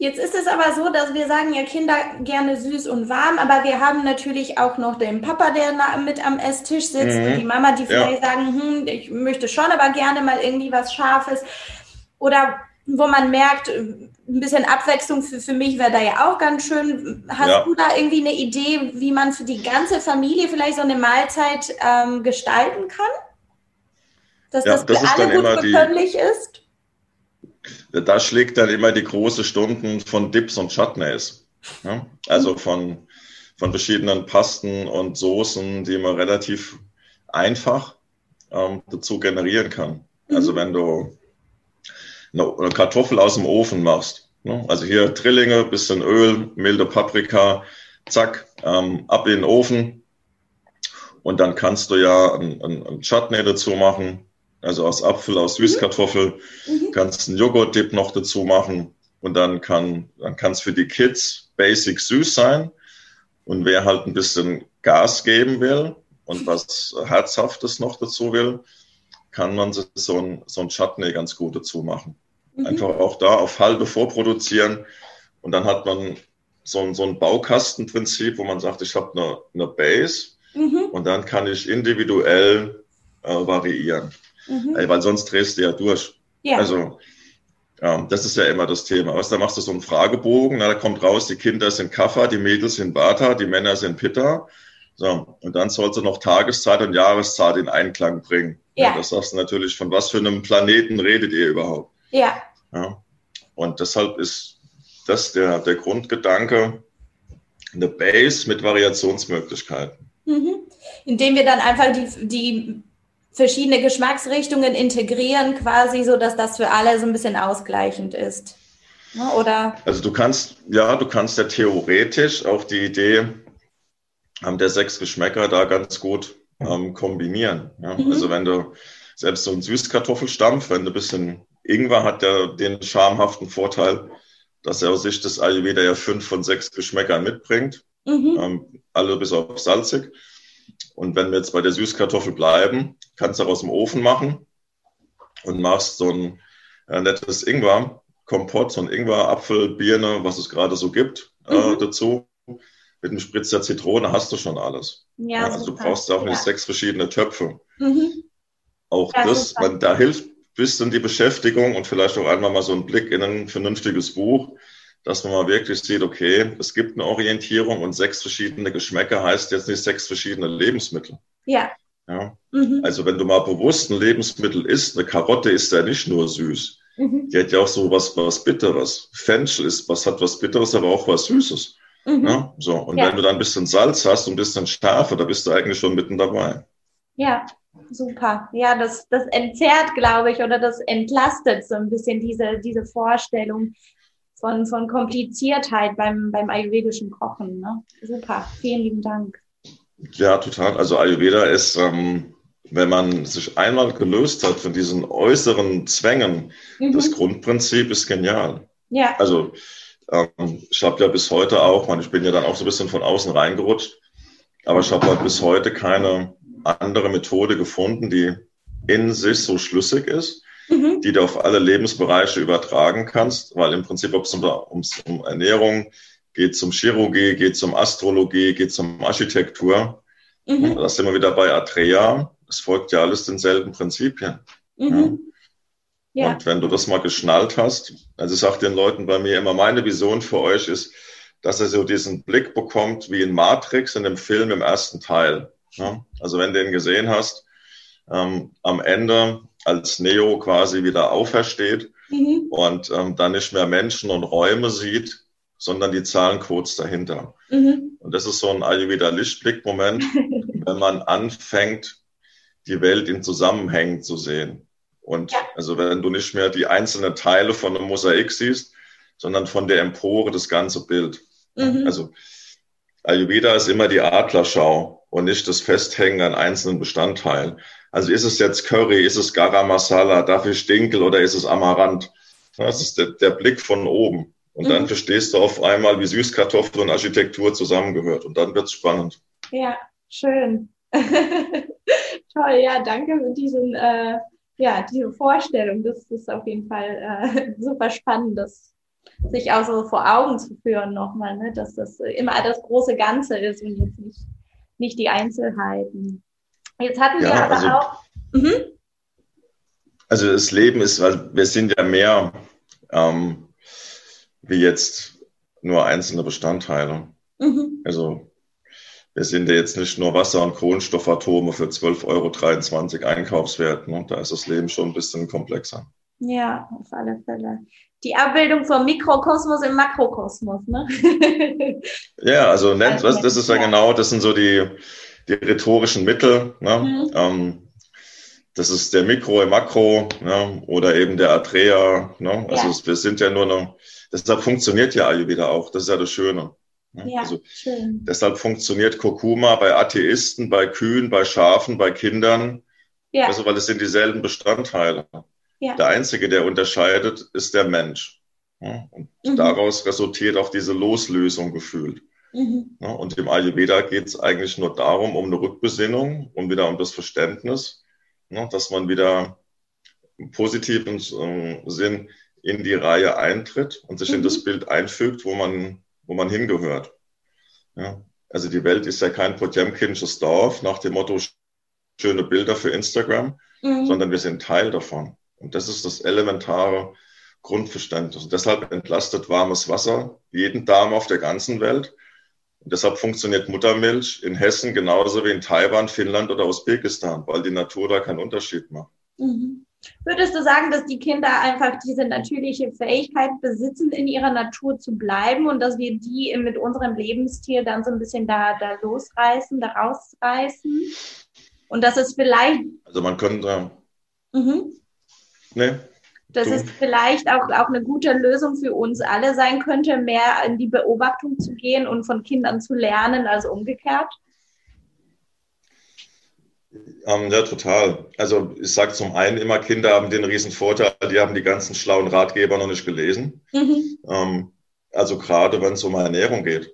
Jetzt ist es aber so, dass wir sagen ja Kinder gerne süß und warm, aber wir haben natürlich auch noch den Papa, der mit am Esstisch sitzt, mhm. die Mama, die vielleicht ja. sagen, hm, ich möchte schon aber gerne mal irgendwie was Scharfes. Oder wo man merkt, ein bisschen Abwechslung für, für mich wäre da ja auch ganz schön. Hast ja. du da irgendwie eine Idee, wie man für die ganze Familie vielleicht so eine Mahlzeit ähm, gestalten kann? Dass ja, das, das für alle gut bekömmlich ist? Da schlägt dann immer die große Stunden von Dips und Chutneys. Ja? Also mhm. von, von verschiedenen Pasten und Soßen, die man relativ einfach ähm, dazu generieren kann. Also mhm. Also wenn du eine Kartoffel aus dem Ofen machst. Ne? Also hier Trillinge, bisschen Öl, milde Paprika, zack, ähm, ab in den Ofen. Und dann kannst du ja ein, ein, ein Chutney dazu machen, also aus Apfel, aus Süßkartoffel, mhm. kannst einen Joghurt-Dip noch dazu machen und dann kann dann kann es für die Kids basic süß sein und wer halt ein bisschen Gas geben will und was Herzhaftes noch dazu will, kann man so ein, so ein Chutney ganz gut dazu machen. Mhm. Einfach auch da auf halbe vorproduzieren und dann hat man so ein, so ein Baukastenprinzip, wo man sagt, ich habe eine, eine Base mhm. und dann kann ich individuell äh, variieren. Mhm. Weil sonst drehst du ja durch. Ja. Also ja, das ist ja immer das Thema. Was, da machst du so einen Fragebogen, na, da kommt raus, die Kinder sind Kaffer, die Mädels sind Bata, die Männer sind Pitta. So, und dann sollst du noch Tageszeit und Jahreszeit in Einklang bringen. Ja. ja. Das sagst du natürlich, von was für einem Planeten redet ihr überhaupt? Ja. ja. Und deshalb ist das der, der Grundgedanke, eine Base mit Variationsmöglichkeiten. Mhm. Indem wir dann einfach die, die verschiedene Geschmacksrichtungen integrieren, quasi, so dass das für alle so ein bisschen ausgleichend ist. Ne, oder? Also du kannst, ja, du kannst ja theoretisch auch die Idee ähm, der sechs Geschmäcker da ganz gut ähm, kombinieren. Ja? Mhm. Also wenn du selbst so einen Süßkartoffelstampf, wenn du ein bisschen Ingwer hat ja den schamhaften Vorteil, dass er aus Sicht des Ayurveda ja fünf von sechs Geschmäckern mitbringt, mhm. ähm, alle bis auf salzig. Und wenn wir jetzt bei der Süßkartoffel bleiben, kannst du auch aus dem Ofen machen und machst so ein äh, nettes Ingwer-Kompott, so ein Ingwer, Apfel, Birne, was es gerade so gibt, äh, mhm. dazu. Mit einem Spritzer Zitrone hast du schon alles. Ja, also super. du brauchst auch nicht ja. sechs verschiedene Töpfe. Mhm. Auch ja, das, man, da hilft bisschen die Beschäftigung und vielleicht auch einmal mal so ein Blick in ein vernünftiges Buch, dass man mal wirklich sieht, okay, es gibt eine Orientierung und sechs verschiedene Geschmäcker heißt jetzt nicht sechs verschiedene Lebensmittel. Ja. Ja? Mhm. Also wenn du mal bewusst ein Lebensmittel isst, eine Karotte ist ja nicht nur süß. Mhm. Die hat ja auch so was, was Bitteres. Fenchel ist, was hat was Bitteres, aber auch was Süßes. Mhm. Ja? So. Und ja. wenn du dann ein bisschen Salz hast und ein bisschen Schärfe, da bist du eigentlich schon mitten dabei. Ja, super. Ja, das, das entzerrt, glaube ich, oder das entlastet so ein bisschen diese, diese Vorstellung von, von Kompliziertheit beim, beim ayurvedischen Kochen. Ne? Super. Vielen lieben Dank. Ja, total. Also Ayurveda ist, ähm, wenn man sich einmal gelöst hat von diesen äußeren Zwängen, mhm. das Grundprinzip ist genial. Ja. Also ähm, ich habe ja bis heute auch, man, ich bin ja dann auch so ein bisschen von außen reingerutscht, aber ich habe halt bis heute keine andere Methode gefunden, die in sich so schlüssig ist, mhm. die du auf alle Lebensbereiche übertragen kannst, weil im Prinzip, ob es um, um Ernährung geht, zum Chirurgie, geht zum Astrologie, geht zum Architektur, mhm. da sind wir wieder bei Atreya, es folgt ja alles denselben Prinzipien. Mhm. Ja. Ja. Und wenn du das mal geschnallt hast, also ich sage den Leuten bei mir immer, meine Vision für euch ist, dass er so diesen Blick bekommt wie in Matrix in dem Film im ersten Teil. Ja? Also wenn du ihn gesehen hast, ähm, am Ende als Neo quasi wieder aufersteht mhm. und ähm, dann nicht mehr Menschen und Räume sieht, sondern die Zahlencodes dahinter. Mhm. Und das ist so ein Ayurveda Lichtblick-Moment, *laughs* wenn man anfängt, die Welt in Zusammenhängen zu sehen. Und ja. also wenn du nicht mehr die einzelnen Teile von einem Mosaik siehst, sondern von der Empore das ganze Bild. Mhm. Also Ayurveda ist immer die Adlerschau und nicht das Festhängen an einzelnen Bestandteilen. Also ist es jetzt Curry, ist es Garam Masala, dafür Stinkel oder ist es Amaranth? Das ist der, der Blick von oben. Und mhm. dann verstehst du auf einmal, wie Süßkartoffel und Architektur zusammengehört. Und dann wird's spannend. Ja, schön. *laughs* Toll, ja, danke für diesen, äh, ja, diese Vorstellung. Das ist auf jeden Fall äh, *laughs* super spannend, das sich auch so vor Augen zu führen nochmal, ne? dass das immer das große Ganze ist und jetzt nicht, nicht die Einzelheiten. Jetzt hatten ja, wir aber also, auch. Mhm. Also das Leben ist, weil wir sind ja mehr ähm, wie jetzt nur einzelne Bestandteile. Mhm. Also wir sind ja jetzt nicht nur Wasser- und Kohlenstoffatome für 12,23 Euro Einkaufswert. Ne? Da ist das Leben schon ein bisschen komplexer. Ja, auf alle Fälle. Die Abbildung vom Mikrokosmos im Makrokosmos, ne? ja, also *laughs* nennt, was, das ist ja genau, das sind so die, die rhetorischen Mittel. Ne? Mhm. Ähm, das ist der Mikro im Makro ne? oder eben der Atrea. Ne? Also ja. wir sind ja nur noch, deshalb funktioniert ja Ayurveda auch, das ist ja das Schöne. Ne? Ja, also, schön. Deshalb funktioniert Kurkuma bei Atheisten, bei Kühen, bei Schafen, bei Kindern. Ja. Also, weil es sind dieselben Bestandteile. Ja. Der einzige, der unterscheidet, ist der Mensch. Und mhm. daraus resultiert auch diese Loslösung gefühlt. Mhm. Und im Ayurveda geht es eigentlich nur darum, um eine Rückbesinnung und wieder um das Verständnis, dass man wieder im positiven ähm, Sinn in die Reihe eintritt und sich mhm. in das Bild einfügt, wo man, wo man hingehört. Ja. Also die Welt ist ja kein Potjemkinsches Dorf nach dem Motto schöne Bilder für Instagram, mhm. sondern wir sind Teil davon. Und das ist das elementare Grundverständnis. Und deshalb entlastet warmes Wasser jeden Darm auf der ganzen Welt. Und deshalb funktioniert Muttermilch in Hessen genauso wie in Taiwan, Finnland oder Usbekistan, weil die Natur da keinen Unterschied macht. Mhm. Würdest du sagen, dass die Kinder einfach diese natürliche Fähigkeit besitzen, in ihrer Natur zu bleiben und dass wir die mit unserem Lebensstil dann so ein bisschen da, da losreißen, da rausreißen? Und dass es vielleicht. Also man könnte. Mhm. Nee. Dass es vielleicht auch, auch eine gute Lösung für uns alle sein könnte, mehr in die Beobachtung zu gehen und von Kindern zu lernen als umgekehrt. Ähm, ja, total. Also ich sage zum einen immer, Kinder haben den riesen Vorteil, die haben die ganzen schlauen Ratgeber noch nicht gelesen. Mhm. Ähm, also gerade wenn es um Ernährung geht.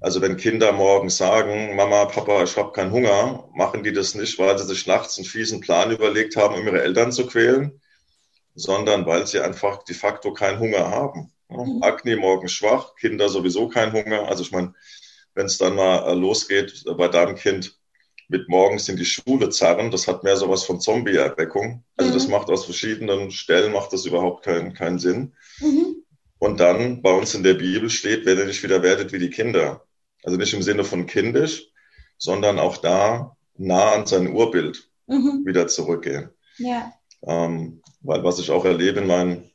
Also wenn Kinder morgens sagen, Mama, Papa, ich habe keinen Hunger, machen die das nicht, weil sie sich nachts einen fiesen Plan überlegt haben, um ihre Eltern zu quälen, sondern weil sie einfach de facto keinen Hunger haben. Mhm. Akne morgens schwach, Kinder sowieso keinen Hunger. Also ich meine, wenn es dann mal äh, losgeht bei deinem Kind mit morgens in die Schule zerren, das hat mehr sowas von Zombie-Erweckung. Also mhm. das macht aus verschiedenen Stellen macht das überhaupt keinen, keinen Sinn. Mhm. Und dann bei uns in der Bibel steht, wenn ihr nicht wieder werdet wie die Kinder. Also nicht im Sinne von kindisch, sondern auch da nah an sein Urbild mhm. wieder zurückgehen. Ja. Ähm, weil was ich auch erlebe in meinen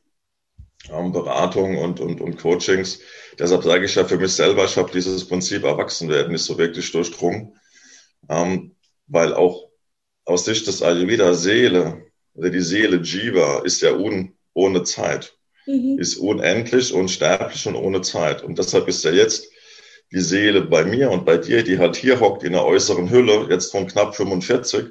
ähm, Beratungen und, und, und Coachings, deshalb sage ich ja für mich selber, ich habe dieses Prinzip Erwachsenwerden nicht so wirklich durchdrungen, ähm, weil auch aus Sicht des Ayurveda Seele, oder die Seele Jiva ist ja un, ohne Zeit, mhm. ist unendlich, unsterblich und ohne Zeit. Und deshalb ist ja jetzt die Seele bei mir und bei dir, die halt hier hockt in der äußeren Hülle, jetzt von knapp 45,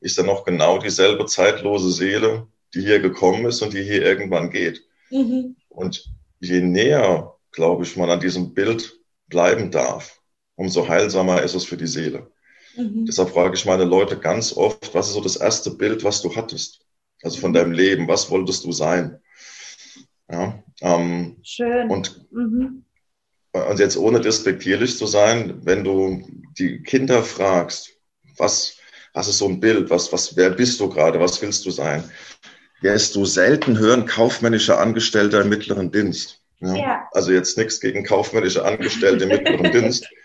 ist ja noch genau dieselbe zeitlose Seele, die hier gekommen ist und die hier irgendwann geht. Mhm. Und je näher, glaube ich, man an diesem Bild bleiben darf, umso heilsamer ist es für die Seele. Mhm. Deshalb frage ich meine Leute ganz oft, was ist so das erste Bild, was du hattest? Also von deinem Leben, was wolltest du sein? Ja, ähm, Schön. Und, mhm. und jetzt ohne despektierlich zu sein, wenn du die Kinder fragst, was, was ist so ein Bild, was, was, wer bist du gerade, was willst du sein? Du selten hören, kaufmännischer Angestellter im mittleren Dienst. Ja? ja. Also jetzt nichts gegen kaufmännische Angestellte im mittleren Dienst. *laughs*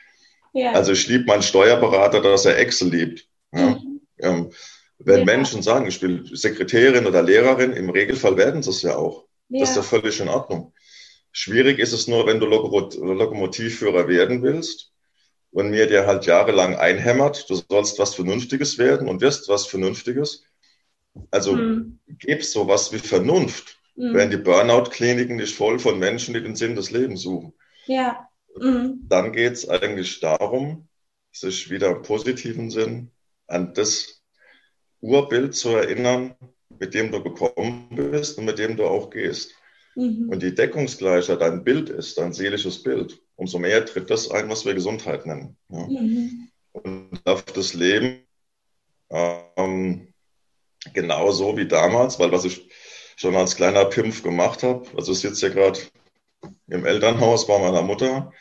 Ja. Also ich liebe meinen Steuerberater, dass er Excel liebt. Mhm. Ähm, wenn. Menschen sagen, ich will Sekretärin oder Lehrerin, im Regelfall werden sie es ja auch. Das ist ja völlig in Ordnung. Schwierig ist es nur, wenn du Lokomotivführer werden willst und mir der halt jahrelang einhämmert, du sollst was Vernünftiges werden und wirst was Vernünftiges. Also mhm. gib's sowas wie Vernunft, mhm. wenn die Burnout-Kliniken nicht voll von Menschen, die den Sinn des Lebens suchen. Ja. Mhm. Dann geht es eigentlich darum, sich wieder im positiven Sinn an das Urbild zu erinnern, mit dem du gekommen bist und mit dem du auch gehst. Mhm. Und die Deckungsgleicher dein Bild ist, dein seelisches Bild, umso mehr tritt das ein, was wir Gesundheit nennen. Ja. Mhm. Und auf das Leben ähm, genauso wie damals, weil was ich schon als kleiner Pimpf gemacht habe, also ich sitze ja gerade im Elternhaus bei meiner Mutter,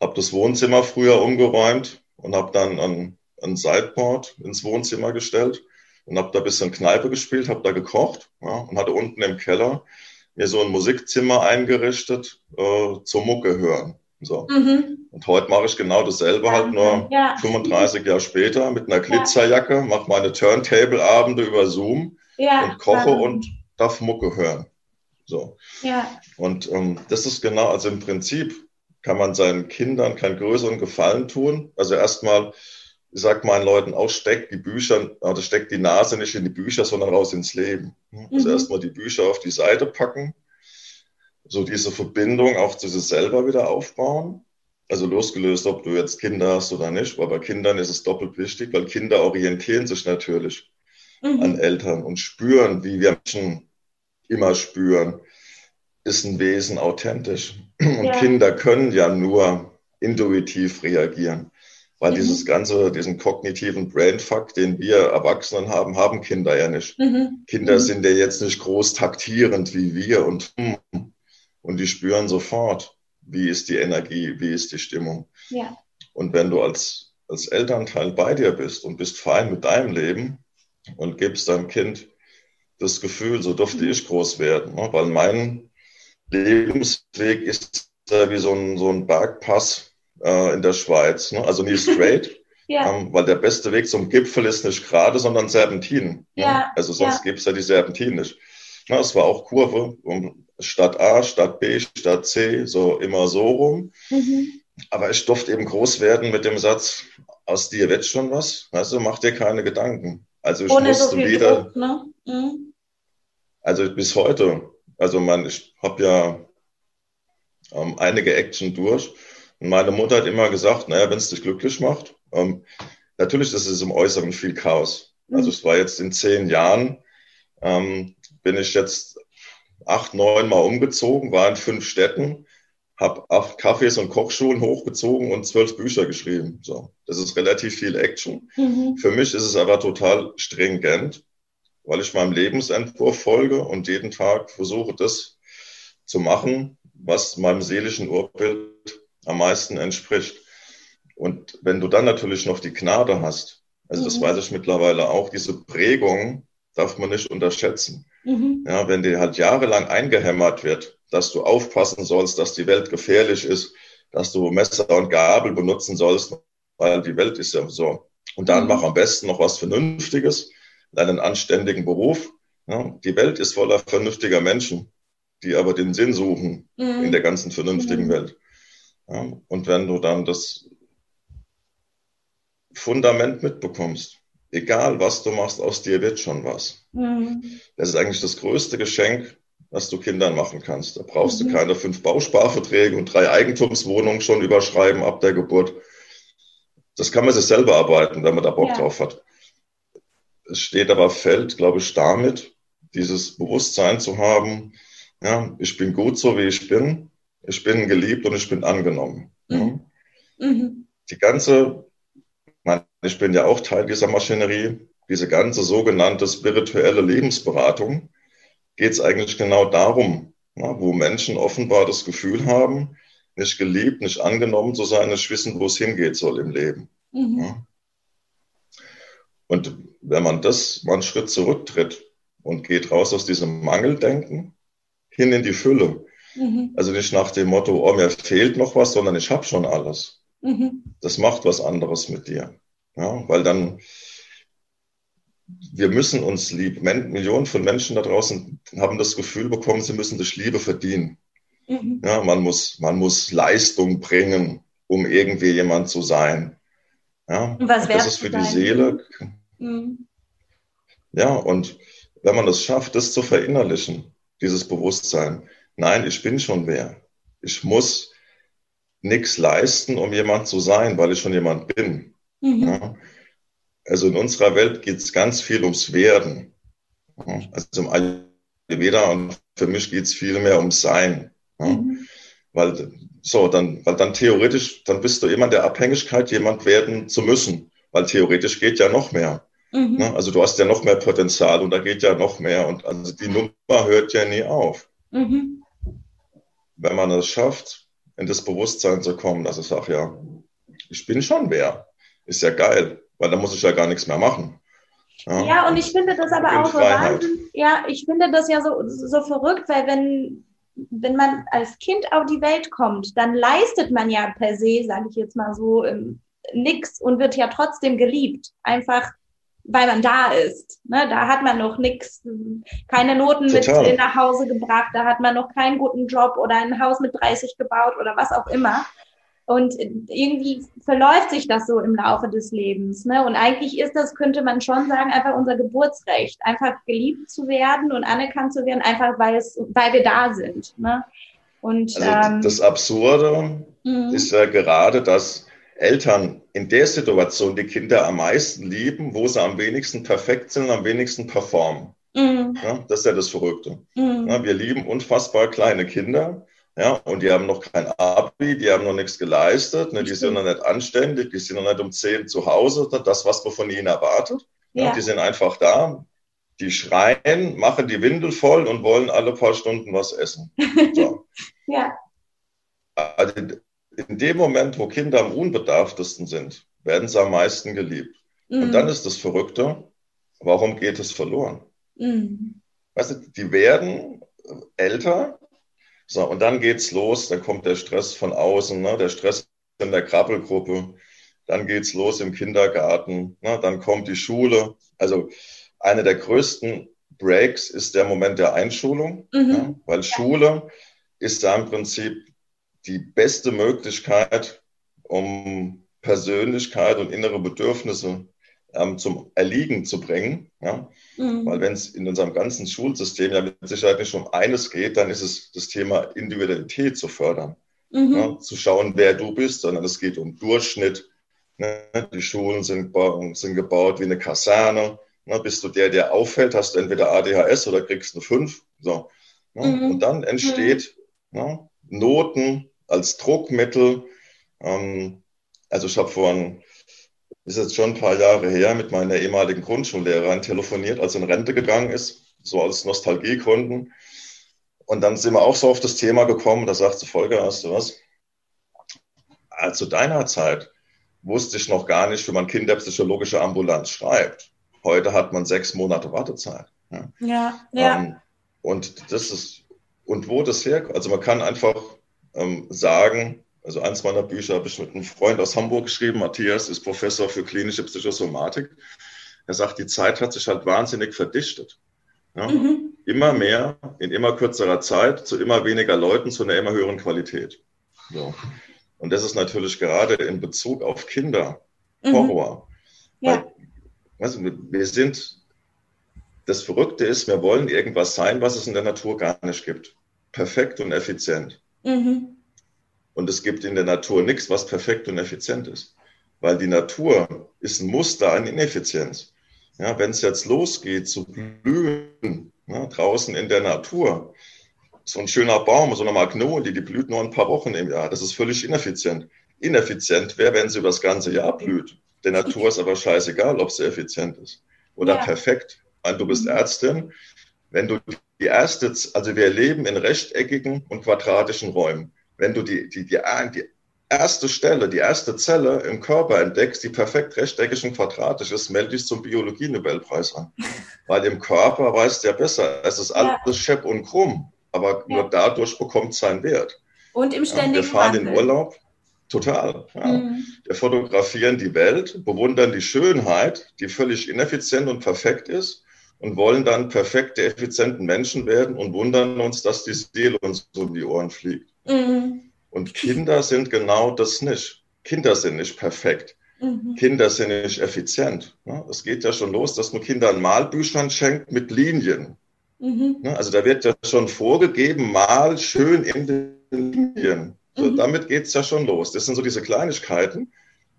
habe das Wohnzimmer früher umgeräumt und habe dann ein, ein Sideboard ins Wohnzimmer gestellt und habe da ein bisschen Kneipe gespielt, habe da gekocht ja, und hatte unten im Keller mir so ein Musikzimmer eingerichtet äh, zur Mucke hören. So. Mhm. Und heute mache ich genau dasselbe, halt nur ja. 35 Jahre später mit einer Glitzerjacke, mache meine Turntable-Abende über Zoom ja. und koche und darf Mucke hören. So. Ja. Und ähm, das ist genau, also im Prinzip kann man seinen Kindern keinen größeren Gefallen tun. Also erstmal, ich sage meinen Leuten auch, steckt die Bücher, also steckt die Nase nicht in die Bücher, sondern raus ins Leben. Also mhm. erstmal die Bücher auf die Seite packen, so diese Verbindung auch zu sich selber wieder aufbauen. Also losgelöst, ob du jetzt Kinder hast oder nicht, aber bei Kindern ist es doppelt wichtig, weil Kinder orientieren sich natürlich mhm. an Eltern und spüren, wie wir Menschen immer spüren, ist ein Wesen authentisch. Und ja. Kinder können ja nur intuitiv reagieren. Weil mhm. dieses ganze, diesen kognitiven Brainfuck, den wir Erwachsenen haben, haben Kinder ja nicht. Mhm. Kinder mhm. sind ja jetzt nicht groß taktierend wie wir und, und die spüren sofort, wie ist die Energie, wie ist die Stimmung. Ja. Und wenn du als, als Elternteil bei dir bist und bist fein mit deinem Leben und gibst deinem Kind das Gefühl, so durfte mhm. ich groß werden, ne? weil mein Lebensweg ist äh, wie so ein, so ein Bergpass äh, in der Schweiz. Ne? Also nie *laughs* straight, ja. ähm, weil der beste Weg zum Gipfel ist nicht gerade, sondern Serpentin. Ne? Ja. Also sonst ja. gibt es ja die Serpentin nicht. Na, es war auch Kurve, um Stadt A, Stadt B, Stadt C, so immer so rum. Mhm. Aber ich durfte eben groß werden mit dem Satz, aus dir wird schon was, also mach dir keine Gedanken. Also ich Ohne musste so wieder, Druck, ne? mhm. also bis heute, also man, ich habe ja ähm, einige Action durch. Und meine Mutter hat immer gesagt, naja, wenn es dich glücklich macht, ähm, natürlich ist es im Äußeren viel Chaos. Mhm. Also es war jetzt in zehn Jahren, ähm, bin ich jetzt acht, neun Mal umgezogen, war in fünf Städten, habe acht Kaffees und Kochschulen hochgezogen und zwölf Bücher geschrieben. So, das ist relativ viel Action. Mhm. Für mich ist es aber total stringent weil ich meinem Lebensentwurf folge und jeden Tag versuche, das zu machen, was meinem seelischen Urbild am meisten entspricht. Und wenn du dann natürlich noch die Gnade hast, also das mhm. weiß ich mittlerweile auch, diese Prägung darf man nicht unterschätzen. Mhm. Ja, wenn dir halt jahrelang eingehämmert wird, dass du aufpassen sollst, dass die Welt gefährlich ist, dass du Messer und Gabel benutzen sollst, weil die Welt ist ja so Und dann mhm. mach am besten noch was Vernünftiges, einen anständigen Beruf. Ja, die Welt ist voller vernünftiger Menschen, die aber den Sinn suchen mhm. in der ganzen vernünftigen mhm. Welt. Ja, und wenn du dann das Fundament mitbekommst, egal was du machst, aus dir wird schon was. Mhm. Das ist eigentlich das größte Geschenk, was du Kindern machen kannst. Da brauchst mhm. du keine fünf Bausparverträge und drei Eigentumswohnungen schon überschreiben ab der Geburt. Das kann man sich selber arbeiten, wenn man da Bock ja. drauf hat. Es steht aber fällt, glaube ich, damit, dieses Bewusstsein zu haben, ja, ich bin gut so, wie ich bin, ich bin geliebt und ich bin angenommen. Mhm. Ja. Mhm. Die ganze, ich bin ja auch Teil dieser Maschinerie, diese ganze sogenannte spirituelle Lebensberatung, geht es eigentlich genau darum, ja, wo Menschen offenbar das Gefühl haben, nicht geliebt, nicht angenommen zu sein, nicht wissen, wo es hingehen soll im Leben. Mhm. Ja. Und wenn man das mal einen Schritt zurücktritt und geht raus aus diesem Mangeldenken hin in die Fülle, mhm. also nicht nach dem Motto, oh, mir fehlt noch was, sondern ich habe schon alles. Mhm. Das macht was anderes mit dir. Ja, weil dann, wir müssen uns lieb. Millionen von Menschen da draußen haben das Gefühl bekommen, sie müssen durch Liebe verdienen. Mhm. Ja, man muss, man muss Leistung bringen, um irgendwie jemand zu sein. Ja, und was das ist für die Seele. Mhm. Ja, und wenn man es schafft, das zu verinnerlichen, dieses Bewusstsein, nein, ich bin schon wer. Ich muss nichts leisten, um jemand zu sein, weil ich schon jemand bin. Mhm. Ja, also in unserer Welt geht es ganz viel ums Werden. Also im Ayurveda und für mich geht es viel mehr ums Sein. Mhm. Weil so, dann, weil dann theoretisch, dann bist du immer in der Abhängigkeit, jemand werden zu müssen. Weil theoretisch geht ja noch mehr. Mhm. Ne? Also du hast ja noch mehr Potenzial und da geht ja noch mehr. Und also die Nummer hört ja nie auf. Mhm. Wenn man es schafft, in das Bewusstsein zu kommen, dass ich sage, ja, ich bin schon wer. Ist ja geil, weil dann muss ich ja gar nichts mehr machen. Ja, ja und ich finde das aber auch so Wahnsinn. Ja, ich finde das ja so, so verrückt, weil wenn wenn man als Kind auf die Welt kommt, dann leistet man ja per se, sage ich jetzt mal so, ähm, nichts und wird ja trotzdem geliebt. Einfach weil man da ist. Ne? Da hat man noch nichts, keine Noten Total. mit nach Hause gebracht, da hat man noch keinen guten Job oder ein Haus mit 30 gebaut oder was auch immer. Und irgendwie verläuft sich das so im Laufe des Lebens. Ne? Und eigentlich ist das, könnte man schon sagen, einfach unser Geburtsrecht, einfach geliebt zu werden und anerkannt zu werden, einfach weil es, weil wir da sind. Ne? Und also ähm, das Absurde mhm. ist ja gerade, dass Eltern in der Situation die Kinder am meisten lieben, wo sie am wenigsten perfekt sind, am wenigsten performen. Mhm. Ja, das ist ja das Verrückte. Mhm. Ja, wir lieben unfassbar kleine Kinder ja, und die haben noch kein Abi, die haben noch nichts geleistet, ne, die sind noch nicht anständig, die sind noch nicht um zehn zu Hause, das, was man von ihnen erwartet. Ja, die sind einfach da, die schreien, machen die Windel voll und wollen alle paar Stunden was essen. So. *laughs* ja. Also in dem Moment, wo Kinder am unbedarftesten sind, werden sie am meisten geliebt. Mhm. Und dann ist das Verrückte, warum geht es verloren? Mhm. Weißt du, die werden älter, so, und dann geht's los, dann kommt der Stress von außen, ne? der Stress in der Krabbelgruppe, dann geht's los im Kindergarten, ne? dann kommt die Schule. Also eine der größten Breaks ist der Moment der Einschulung, mhm. ja? weil Schule ist da im Prinzip die beste Möglichkeit, um Persönlichkeit und innere Bedürfnisse ähm, zum Erliegen zu bringen. Ja? Mhm. Weil wenn es in unserem ganzen Schulsystem ja mit Sicherheit nicht um eines geht, dann ist es das Thema Individualität zu fördern. Mhm. Ja? Zu schauen, wer du bist, sondern es geht um Durchschnitt. Ne? Die Schulen sind, sind gebaut wie eine Kaserne. Ne? Bist du der, der auffällt, hast du entweder ADHS oder kriegst eine 5. So. Ne? Mhm. Und dann entsteht ne? Noten als Druckmittel. Ähm, also ich habe vorhin ist jetzt schon ein paar Jahre her, mit meiner ehemaligen Grundschullehrerin telefoniert, als sie in Rente gegangen ist, so aus Nostalgiegründen. Und dann sind wir auch so auf das Thema gekommen, da sagt sie, Folge, hast du was? Also deiner Zeit wusste ich noch gar nicht, wie man kinderpsychologische Ambulanz schreibt. Heute hat man sechs Monate Wartezeit. Ja, ja. ja. Ähm, und das ist, und wo das herkommt, also man kann einfach ähm, sagen, Also eins meiner Bücher habe ich mit einem Freund aus Hamburg geschrieben. Matthias ist Professor für klinische Psychosomatik. Er sagt, die Zeit hat sich halt wahnsinnig verdichtet. Ja? Mhm. Immer mehr, in immer kürzerer Zeit, zu immer weniger Leuten, zu einer immer höheren Qualität. So. Und das ist natürlich gerade in Bezug auf Kinder mhm. Horror. Ja. Weil, also wir sind, das Verrückte ist, wir wollen irgendwas sein, was es in der Natur gar nicht gibt. Perfekt und effizient. Mhm. Und es gibt in der Natur nichts, was perfekt und effizient ist. Weil die Natur ist ein Muster an Ineffizienz. Ja, wenn es jetzt losgeht zu blühen, ja, draußen in der Natur, so ein schöner Baum, so eine Magnolie, die blüht nur ein paar Wochen im Jahr. Das ist völlig ineffizient. Ineffizient wäre, wenn sie über das ganze Jahr blüht. Der Natur ist aber scheißegal, ob sie effizient ist oder ja. perfekt. du bist mhm. Ärztin. Wenn du die erste, also wir leben in rechteckigen und quadratischen Räumen. Wenn du die, die, die, die erste Stelle, die erste Zelle im Körper entdeckst, die perfekt rechteckig und quadratisch ist, melde dich zum Biologie-Nobelpreis an. Weil im Körper weißt du ja besser, es ist alles ja. schepp und krumm, aber ja. nur dadurch bekommt es seinen Wert. Und im ständigen ja, Wir fahren Wandel. in Urlaub, total. Ja. Mhm. Wir fotografieren die Welt, bewundern die Schönheit, die völlig ineffizient und perfekt ist und wollen dann perfekte, effizienten Menschen werden und wundern uns, dass die Seele uns um die Ohren fliegt. Mhm. Und Kinder sind genau das nicht. Kinder sind nicht perfekt. Mhm. Kinder sind nicht effizient. Es geht ja schon los, dass man Kindern Malbüchern schenkt mit Linien. Mhm. Also da wird ja schon vorgegeben, mal schön in den Linien. So, mhm. Damit geht es ja schon los. Das sind so diese Kleinigkeiten,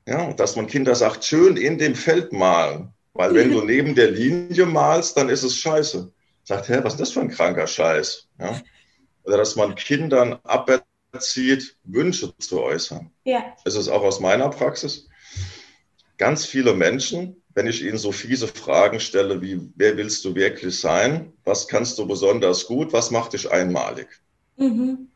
ja, dass man Kinder sagt, schön in dem Feld malen. Weil wenn du neben der Linie malst, dann ist es scheiße. Sagt, hä, was ist das für ein kranker Scheiß? Ja? Oder dass man Kindern ab erzieht, Wünsche zu äußern. Ja. Es ist auch aus meiner Praxis. Ganz viele Menschen, wenn ich ihnen so fiese Fragen stelle wie, wer willst du wirklich sein? Was kannst du besonders gut? Was macht dich einmalig? Mhm.